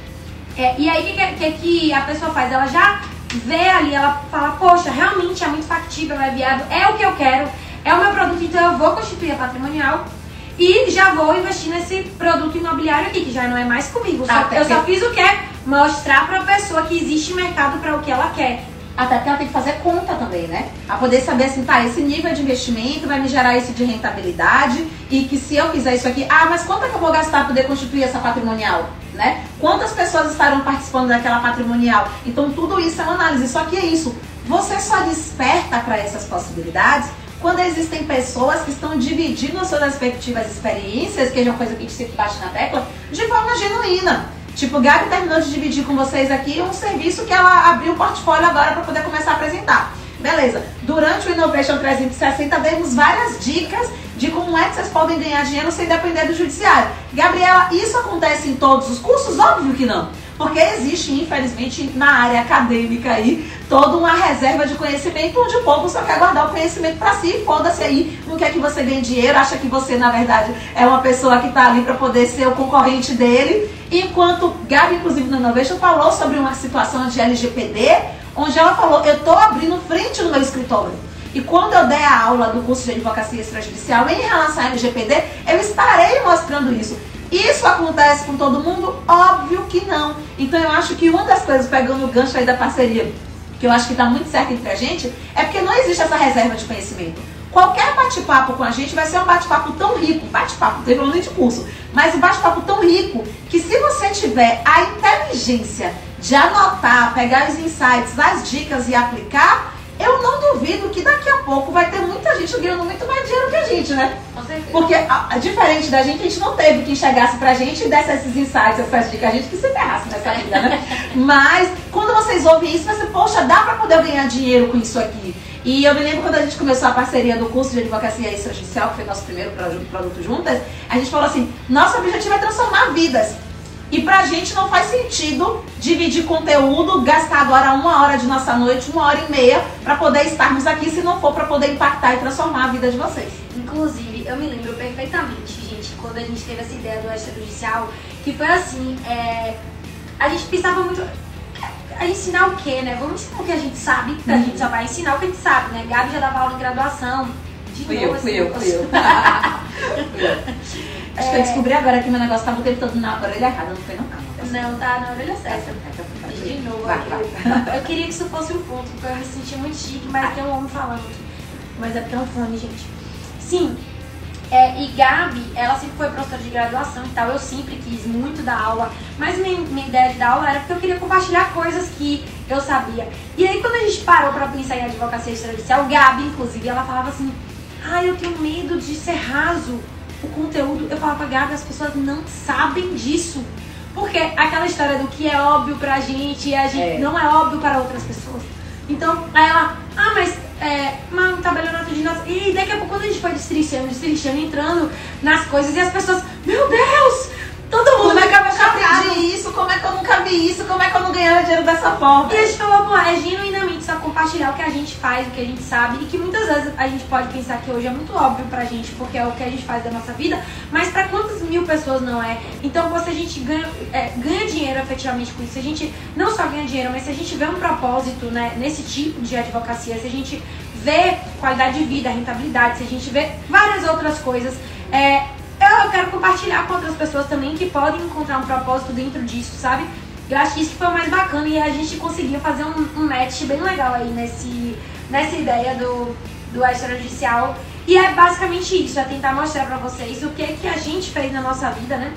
É, e aí o que, que, que a pessoa faz? Ela já vê ali, ela fala, poxa, realmente é muito factível, é viável, é o que eu quero, é o meu produto, então eu vou constituir a patrimonial e já vou investir nesse produto imobiliário aqui, que já não é mais comigo. Só, eu só fiz o que? Mostrar para a pessoa que existe mercado para o que ela quer. Até porque ela tem que fazer conta também, né? A poder saber assim, tá, esse nível de investimento vai me gerar isso de rentabilidade e que se eu fizer isso aqui, ah, mas quanto é que eu vou gastar para poder constituir essa patrimonial? Né? Quantas pessoas estarão participando daquela patrimonial? Então tudo isso é uma análise. Só que é isso, você só desperta para essas possibilidades quando existem pessoas que estão dividindo as suas respectivas experiências, que é uma coisa que a gente sempre bate na tecla, de forma genuína. Tipo, Gabi terminou de dividir com vocês aqui um serviço que ela abriu o portfólio agora para poder começar a apresentar. Beleza. Durante o Innovation 360 vemos várias dicas de como é que vocês podem ganhar dinheiro sem depender do judiciário. Gabriela, isso acontece em todos os cursos? Óbvio que não. Porque existe, infelizmente, na área acadêmica aí, toda uma reserva de conhecimento onde o povo só quer guardar o conhecimento para si foda-se aí, não quer que você ganhe dinheiro, acha que você, na verdade, é uma pessoa que está ali para poder ser o concorrente dele. Enquanto Gabi, inclusive, no Innovation, falou sobre uma situação de LGPD, onde ela falou, eu estou abrindo frente no meu escritório. E quando eu der a aula do curso de advocacia extrajudicial em relação à LGPD, eu estarei mostrando isso. Isso acontece com todo mundo? Óbvio que não. Então eu acho que uma das coisas, pegando o gancho aí da parceria, que eu acho que dá muito certo entre a gente, é porque não existe essa reserva de conhecimento. Qualquer bate-papo com a gente vai ser um bate-papo tão rico, bate-papo, tem problema de curso, mas um bate-papo tão rico que se você tiver a inteligência de anotar, pegar os insights, as dicas e aplicar, eu não duvido que daqui a pouco vai ter muita gente ganhando muito mais dinheiro que a gente, né? Porque, a, a- diferente da gente, a gente não teve quem chegasse pra gente e desse esses insights, essas dicas, a gente que se ferrasse nessa vida, né? Mas, quando vocês ouvem isso, você, poxa, dá pra poder ganhar dinheiro com isso aqui. E eu me lembro quando a gente começou a parceria do curso de advocacia extrajudicial, que foi nosso primeiro produ- produto juntas, a gente falou assim, nosso objetivo é transformar vidas. E pra gente não faz sentido dividir conteúdo, gastar agora uma hora de nossa noite, uma hora e meia, pra poder estarmos aqui, se não for pra poder impactar e transformar a vida de vocês. Inclusive, eu me lembro perfeitamente, gente, quando a gente teve essa ideia do extrajudicial, que foi assim, é, a gente pensava muito. A ensinar o quê, né? Vamos ensinar o que a gente sabe, que a gente só vai ensinar o que a gente sabe, né? Gabi já dava aula em graduação. De Fui novo, eu, fui eu, fui eu. Acho que eu descobri agora que meu negócio tava o tempo todo na orelha errada, não foi não? Calma. Não, tá na orelha certa. De novo, Vai, vai. Eu queria que isso fosse um ponto, porque eu me senti muito chique, mas tem um homem falando aqui. Mas é porque é um fone, gente. Sim. É, e Gabi, ela sempre foi professora de graduação e tal. Eu sempre quis muito dar aula. Mas minha, minha ideia de dar aula era porque eu queria compartilhar coisas que eu sabia. E aí, quando a gente parou pra pensar em advocacia extrajudicial, Gabi, inclusive, ela falava assim: Ah, eu tenho medo de ser raso o conteúdo. Eu falava, Gabi, as pessoas não sabem disso. Porque aquela história do que é óbvio pra gente e a gente É. não é óbvio para outras pessoas. Então, aí ela, ah, mas é, mas um tabelionato de nós. E daqui a pouco quando a gente foi destrinchando, destrinchando, entrando nas coisas e as pessoas, meu Deus! Todo mundo Como é que eu nunca aprendi isso? Como é que eu nunca vi isso? Como é que eu não ganhava dinheiro dessa forma? E a gente falou, bom, é genuinamente só compartilhar o que a gente faz, o que a gente sabe, e que muitas vezes a gente pode pensar que hoje é muito óbvio pra gente, porque é o que a gente faz da nossa vida, mas pra quantas mil pessoas não é? Então, se a gente ganha, é, ganha dinheiro efetivamente com isso, a gente não só ganha dinheiro, mas se a gente vê um propósito né, nesse tipo de advocacia, se a gente vê qualidade de vida, rentabilidade, se a gente vê várias outras coisas, é, eu quero compartilhar com outras pessoas também que podem encontrar um propósito dentro disso, sabe? Eu acho que isso foi o mais bacana e a gente conseguiu fazer um, um match bem legal aí nesse, nessa ideia do, do extrajudicial. E é basicamente isso, é tentar mostrar pra vocês o que que a gente fez na nossa vida, né?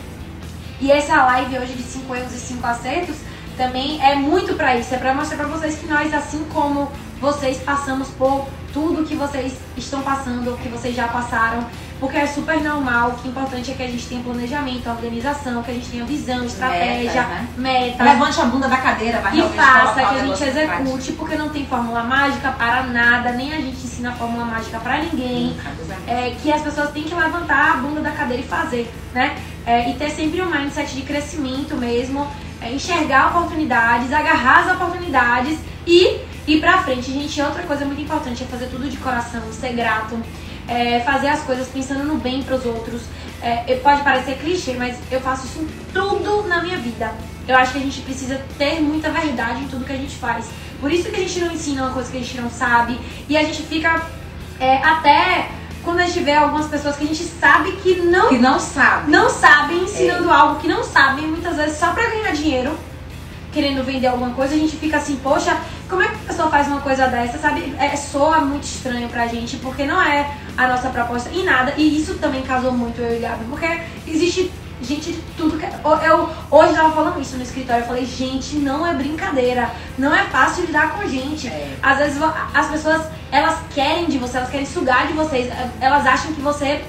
E essa live hoje de 5 erros e 5 acertos também é muito pra isso, é pra mostrar pra vocês que nós, assim como vocês, passamos por tudo que vocês estão passando, que vocês já passaram, porque é super normal, o que é importante é que a gente tenha planejamento, organização, que a gente tenha visão, estratégia, né? meta, Levante a bunda da cadeira, vai e faça, que a gente execute, porque não tem fórmula mágica para nada, nem a gente ensina fórmula mágica pra ninguém Deus é é, que as pessoas têm que levantar a bunda da cadeira e fazer, né? É, e ter sempre um mindset de crescimento mesmo, é, enxergar oportunidades, agarrar as oportunidades e ir pra frente. Gente, outra coisa muito importante é fazer tudo de coração, ser grato, é, fazer as coisas pensando no bem pros outros. É, pode parecer clichê, mas eu faço isso em tudo na minha vida. Eu acho que a gente precisa ter muita verdade em tudo que a gente faz. Por isso que a gente não ensina uma coisa que a gente não sabe e a gente fica é, até quando a gente vê algumas pessoas que a gente sabe que não, Que não sabe. não sabem, ensinando algo que não sabem, muitas vezes só pra ganhar dinheiro, querendo vender alguma coisa, a gente fica assim, poxa, como é que a pessoa faz uma coisa dessa, sabe? É, soa muito estranho pra gente, porque não é a nossa proposta em nada, e isso também casou muito eu e Gabi, porque existe gente de tudo que. Eu hoje tava falando isso no escritório, eu falei, gente, não é brincadeira, não é fácil lidar com gente. É. Às vezes as pessoas, elas querem de você, elas querem sugar de vocês, elas acham que você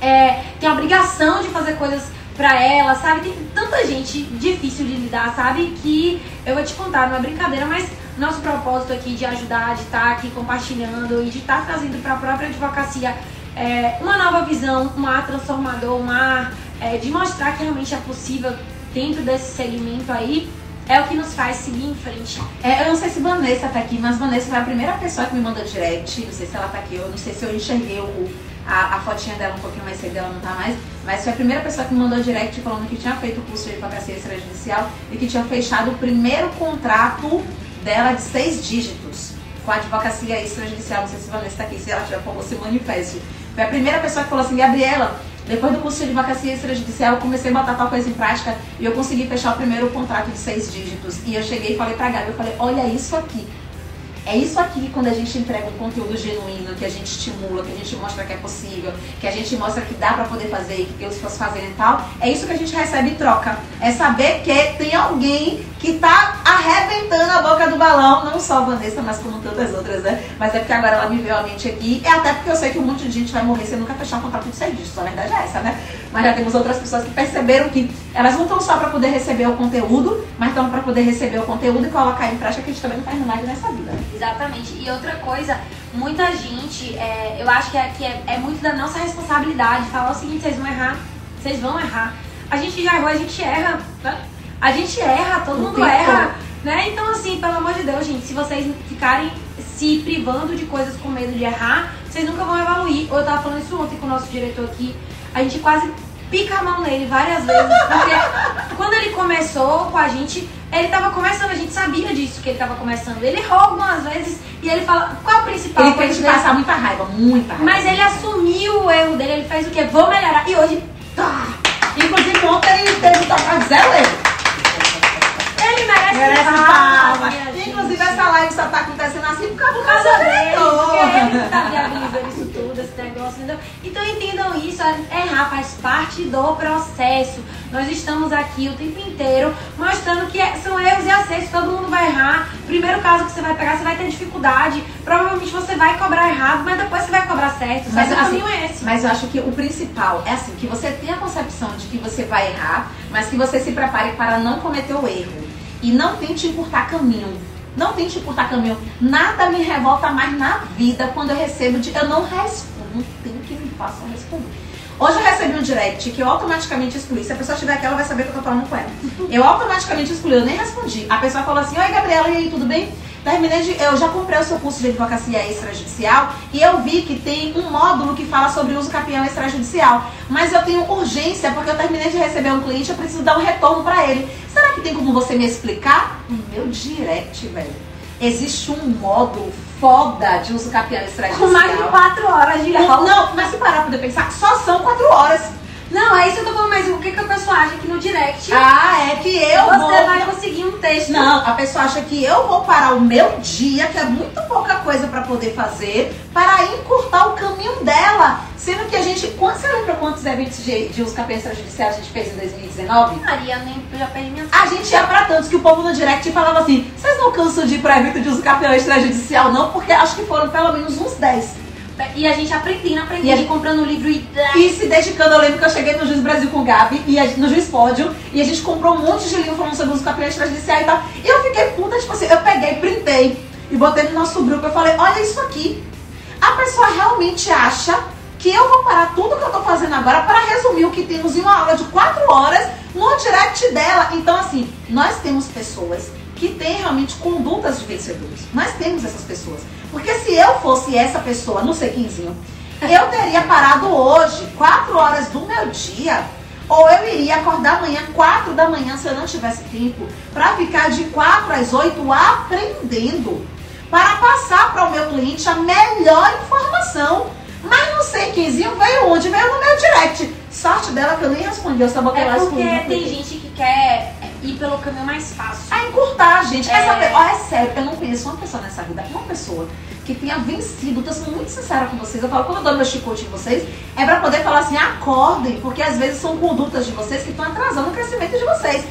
é, tem a obrigação de fazer coisas pra elas, sabe? Tem tanta gente difícil de lidar, sabe? Que eu vou te contar, não é brincadeira, mas nosso propósito aqui de ajudar, de estar aqui compartilhando e de estar trazendo para a própria advocacia é, uma nova visão, um ar transformador, um ar é, de mostrar que realmente é possível dentro desse segmento aí, é o que nos faz seguir em frente. É, eu não sei se Vanessa tá aqui, mas Vanessa foi a primeira pessoa que me mandou direct. Não sei se ela tá aqui, eu não sei se eu enxerguei o, a, a fotinha dela um pouquinho mais cedo, ela não tá mais. Mas foi a primeira pessoa que me mandou direct falando que tinha feito o curso de advocacia extrajudicial e que tinha fechado o primeiro contrato dela de seis dígitos com a advocacia extrajudicial. Não sei se Vanessa tá aqui, se ela tiver, por se manifeste. Foi a primeira pessoa que falou assim, Gabriela, depois do curso de advocacia extrajudicial, eu comecei a botar tal coisa em prática e eu consegui fechar o primeiro contrato de seis dígitos. E eu cheguei e falei pra Gabi, eu falei, olha isso aqui. É isso aqui quando a gente entrega um conteúdo genuíno, que a gente estimula, que a gente mostra que é possível, que a gente mostra que dá para poder fazer, que Deus fosse fazendo e tal. É isso que a gente recebe em troca. É saber que tem alguém que tá arrebentando a boca do balão, não só a Vanessa, mas como tantas outras, né? Mas é porque agora ela me veio à mente aqui, e até porque eu sei que um monte de gente vai morrer sem nunca fechar um contrato de serviço. A verdade é essa, né? Mas já temos outras pessoas que perceberam que elas não estão só para poder receber o conteúdo, mas estão para poder receber o conteúdo e colocar em prática que a gente também não faz milagre nessa vida. Exatamente. E outra coisa, muita gente, é, eu acho que, é, que é, é muito da nossa responsabilidade falar o seguinte, vocês vão errar, vocês vão errar. A gente já errou, a gente erra. Né? A gente erra, todo mundo erra. Né? Então, assim, pelo amor de Deus, gente, se vocês ficarem se privando de coisas com medo de errar, vocês nunca vão evoluir. Eu tava falando isso ontem com o nosso diretor aqui. A gente quase pica a mão nele várias vezes, porque quando ele começou com a gente, ele tava começando, a gente sabia disso que ele tava começando. Ele errou algumas vezes e ele fala, qual é o principal? Ele fez passar muita raiva, muita raiva. Mas ele assumiu o erro dele, ele fez o quê? Vou melhorar. E hoje, tá. Inclusive ontem ele teve tocar de zero erro. Ele merece, Merece palmas, minha gente. Inclusive essa live só tá acontecendo assim por causa do Por causa dele, porque é ele tá viabilizando isso tudo, esse negócio, entendeu? Então entendam isso, errar faz parte do processo. Nós estamos aqui o tempo inteiro mostrando que é- são erros e acertos, todo mundo vai errar. Primeiro caso que você vai pegar, você vai ter dificuldade. Provavelmente você vai cobrar errado, mas depois você vai cobrar certo. Mas, assim, é esse. Mas eu acho que o principal é assim, que você tenha a concepção de que você vai errar, mas que você se prepare para não cometer o erro. E não tente encurtar caminho. Não tente encurtar caminho. Nada me revolta mais na vida quando eu recebo de. Eu não respondo. Não tem que me façam responder. Hoje eu recebi um direct que eu automaticamente excluí. Se a pessoa estiver aqui, ela vai saber que eu tô falando com ela. Eu automaticamente excluí, eu nem respondi. A pessoa falou assim: Oi, Gabriela, e aí, tudo bem? Terminei de. Eu já comprei o seu curso de advocacia extrajudicial e eu vi que tem um módulo que fala sobre o uso capião extrajudicial. Mas eu tenho urgência porque eu terminei de receber um cliente, eu preciso dar um retorno pra ele. Será que tem como você me explicar? No meu direct, velho. Existe um módulo foda de uso capião extrajudicial. Com mais de quatro horas de aula. não, mas se parar pra poder pensar, só são quatro horas. Não, é isso que eu tô falando, mas o que, que a pessoa acha que no direct Ah, é que eu você vou. vai conseguir um texto? Não, a pessoa acha que eu vou parar o meu dia, que é muito pouca coisa pra poder fazer, para encurtar o caminho dela. Sendo que a gente. Quando, você lembra quantos eventos de, de uso capião extrajudicial a gente fez em 2019? Maria, nem já perdi minha A gente ia pra tantos que o povo no direct falava assim: vocês não cansam de ir pra evento de uso capião extrajudicial, não? Porque acho que foram pelo menos uns 10. E a gente aprendendo, aprendendo, E gente- comprando livro e. E se dedicando, eu lembro que eu cheguei no Juiz Brasil com o Gabi, e no Juiz Pódio, e a gente comprou um monte de livro falando sobre os campeões extrajudiciais e tal. E eu fiquei puta, tipo assim, eu peguei, printei e botei no nosso grupo. Eu falei, olha isso aqui. A pessoa realmente acha que eu vou parar tudo que eu tô fazendo agora para resumir o que temos em uma aula de quatro horas no direct dela. Então, assim, nós temos pessoas que têm realmente condutas de vencedores. Nós temos essas pessoas. Porque se eu fosse essa pessoa no sequinzinho, eu teria parado hoje, quatro horas do meu dia, ou eu iria acordar amanhã, quatro da manhã, se eu não tivesse tempo, para ficar de quatro às oito aprendendo, para passar para o meu cliente a melhor informação. Mas no sequinzinho veio onde? Veio no meu direct. Sorte dela que eu nem respondi, botei lá É porque tem gente que quer ir pelo caminho mais fácil. A encurtar, gente. É. Essa ó, é sério, eu não conheço uma pessoa nessa vida, uma pessoa que tenha vencido. Tô sendo muito sincera com vocês. Eu falo, quando eu dou meu chicote em vocês, é pra poder falar assim, acordem, porque às vezes são condutas de vocês que estão atrasando o crescimento de vocês.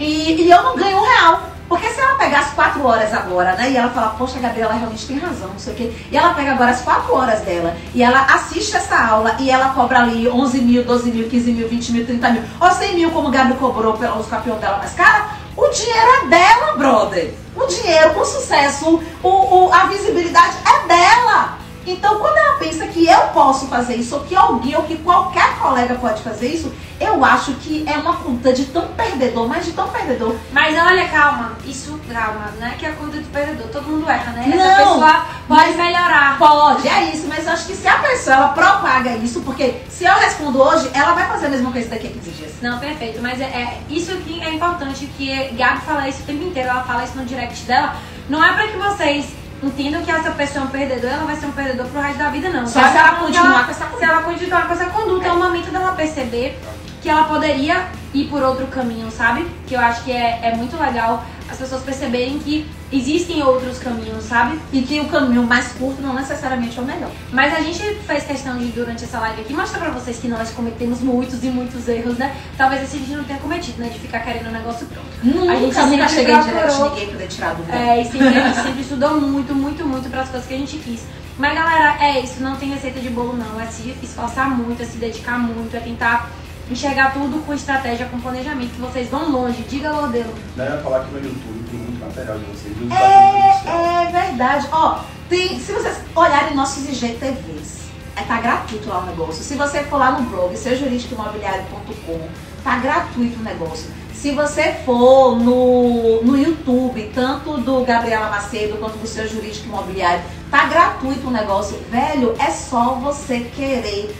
E, e eu não ganho um real. Porque se ela pegar as quatro horas agora, né? E ela fala, poxa, Gabriela, ela realmente tem razão, não sei o quê. E ela pega agora as quatro horas dela e ela assiste essa aula e ela cobra ali 11 mil, 12 mil, 15 mil, 20 mil, 30 mil, ou 100 mil, como o Gabi cobrou pelos campeões dela mais cara. O dinheiro é dela, brother. O dinheiro, o sucesso, o, o- a visibilidade é dela. Então, quando ela pensa que eu posso fazer isso, ou que alguém, ou que qualquer colega pode fazer isso, eu acho que é uma conta de tão perdedor, mas de tão perdedor. Mas olha, calma, isso, calma, não é que é conta de perdedor, todo mundo erra, né? Essa Não, pessoa pode melhorar. Pode, é isso, mas eu acho que se a pessoa ela propaga isso, porque se eu respondo hoje, ela vai fazer a mesma coisa daqui a 15 dias. Não, perfeito, mas é, é- isso aqui é importante, que Gabi fala isso o tempo inteiro, ela fala isso no direct dela. Não é pra que vocês entendam que essa pessoa é um perdedor, ela vai ser um perdedor pro resto da vida, não. Só se ela continuar com essa Se ela continuar com essa conduta, é, o momento dela perceber que ela poderia ir por outro caminho, sabe? Que eu acho que é, é muito legal as pessoas perceberem que existem outros caminhos, sabe? E que o caminho mais curto não necessariamente é o melhor. Mas a gente fez questão de, durante essa live aqui, mostrar pra vocês que nós cometemos muitos e muitos erros, né? Talvez esse a gente não tenha cometido, né? De ficar querendo o negócio pronto. Nunca, a gente nunca cheguei direto de ninguém pra poder tirar dúvida. É, e sempre, a gente sempre estudou muito, muito, muito para as coisas que a gente quis. Mas galera, é isso, não tem receita de bolo não. É se esforçar muito, é se dedicar muito, é tentar enxergar tudo com estratégia, com planejamento, que vocês vão longe. Diga, Lodelo. Daí eu ia falar que no YouTube tem muito material de vocês. do Instagram, É, é verdade. Ó, tem, se vocês olharem nossos IGTVs, é, tá gratuito lá o negócio. Se você for lá no blog, seujuridicoimobiliário.com, tá gratuito o negócio. Se você for no, no YouTube, tanto do Gabriela Macedo quanto do seu jurídico imobiliário, tá gratuito o negócio. Velho, é só você querer.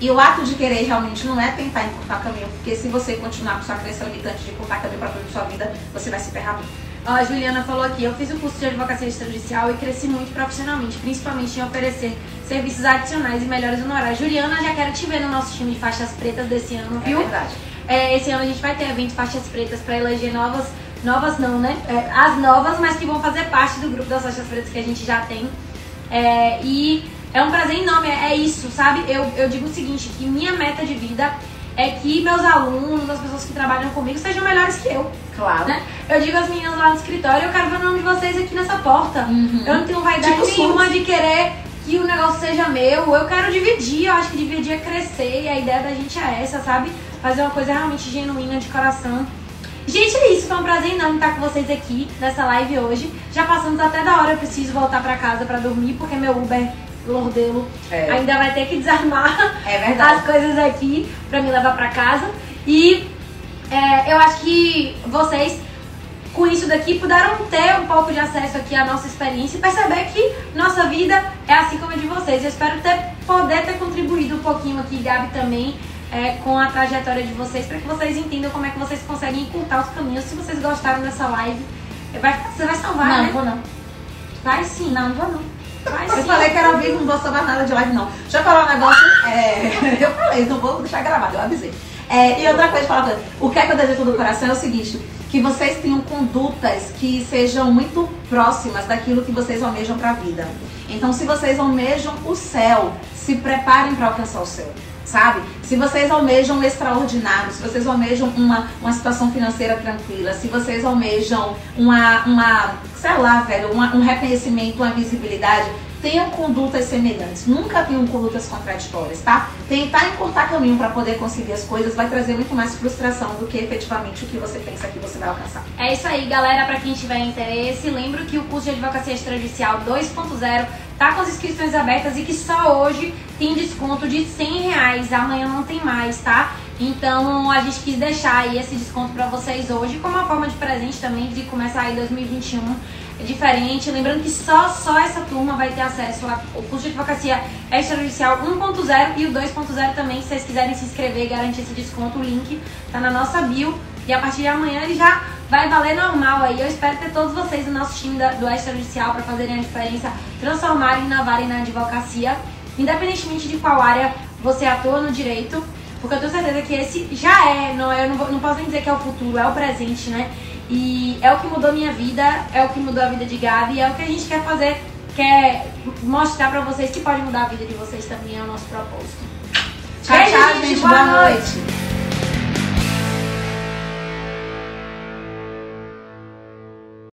E o ato de querer realmente não é tentar encurtar caminho, porque se você continuar com sua crença limitante de encurtar caminho para toda a sua vida, você vai se ferrar muito. A Juliana falou aqui, eu fiz o curso de advocacia extrajudicial e cresci muito profissionalmente, principalmente em oferecer serviços adicionais e melhores honorários. Juliana, já quero te ver no nosso time de faixas pretas desse ano, É viu? verdade. É, esse ano a gente vai ter evento Faixas Pretas para eleger novas, novas não, né? É, as novas, mas que vão fazer parte do grupo das Faixas Pretas que a gente já tem. É, e é um prazer enorme, é, é isso, sabe? Eu, eu digo o seguinte, que minha meta de vida é que meus alunos, as pessoas que trabalham comigo, sejam melhores que eu, Claro. né? Eu digo às meninas lá no escritório, eu quero ver o nome de vocês aqui nessa porta. Uhum. Eu não tenho vaidade Tipo nenhuma de querer que o negócio seja meu. Eu quero dividir, eu acho que dividir é crescer e a ideia da gente é essa, sabe? Fazer uma coisa realmente genuína de coração. Gente, é isso. Foi um prazer enorme estar com vocês aqui nessa live hoje. Já passamos até da hora, eu preciso voltar pra casa pra dormir, porque meu Uber Lordelo É. ainda vai ter que desarmar É as coisas aqui pra me levar pra casa. E é, eu acho que vocês, com isso daqui, puderam ter um pouco de acesso aqui à nossa experiência e perceber que nossa vida é assim como a de vocês. Eu espero ter, poder ter contribuído um pouquinho aqui, Gabi, também. é, com a trajetória de vocês, para que vocês entendam como é que vocês conseguem encurtar os caminhos. Se vocês gostaram dessa live, vai, você vai salvar, não, né? não vou não. Vai sim. Não, não vou não. Vai Eu sim. falei que era vivo, não vou salvar nada de live, não. Deixa eu falar um negócio. é, eu falei, não vou deixar gravado, eu avisei. É, e outra coisa, falar, o que é que eu desejo do coração é o seguinte: que vocês tenham condutas que sejam muito próximas daquilo que vocês almejam para a vida. Então, se vocês almejam o céu, se preparem para alcançar o céu. Sabe? Se vocês almejam o extraordinário, se vocês almejam uma, uma situação financeira tranquila, se vocês almejam uma, uma sei lá, velho, uma- um reconhecimento, uma visibilidade, tenham condutas semelhantes. Nunca tenham condutas contraditórias, tá? Tentar encurtar caminho para poder conseguir as coisas vai trazer muito mais frustração do que efetivamente o que você pensa que você vai alcançar. É isso aí, galera. Pra quem tiver interesse, lembro que o curso de Advocacia Extrajudicial 2.0 tá com as inscrições abertas e que só hoje tem desconto de 100 reais. Amanhã não tem mais, tá? Então a gente quis deixar aí esse desconto pra vocês hoje como uma forma de presente também de começar aí 2021 é diferente. Lembrando que só, só essa turma vai ter acesso ao curso de advocacia extrajudicial 1.0 e o 2.0 também. Se vocês quiserem se inscrever e garantir esse desconto, o link tá na nossa bio. E a partir de amanhã ele já vai valer normal aí. Eu espero ter todos vocês no nosso time da- do extrajudicial para fazerem a diferença, transformarem inovarem na advocacia, independentemente de qual área você atua no direito. Porque eu tenho certeza que esse já é, não, eu não, vou- não posso nem dizer que é o futuro, é o presente, né? E é o que mudou minha vida, é o que mudou a vida de Gabi, é o que a gente quer fazer, quer mostrar pra vocês que pode mudar a vida de vocês também, é o nosso propósito. Tchau, tchau, gente. Boa noite.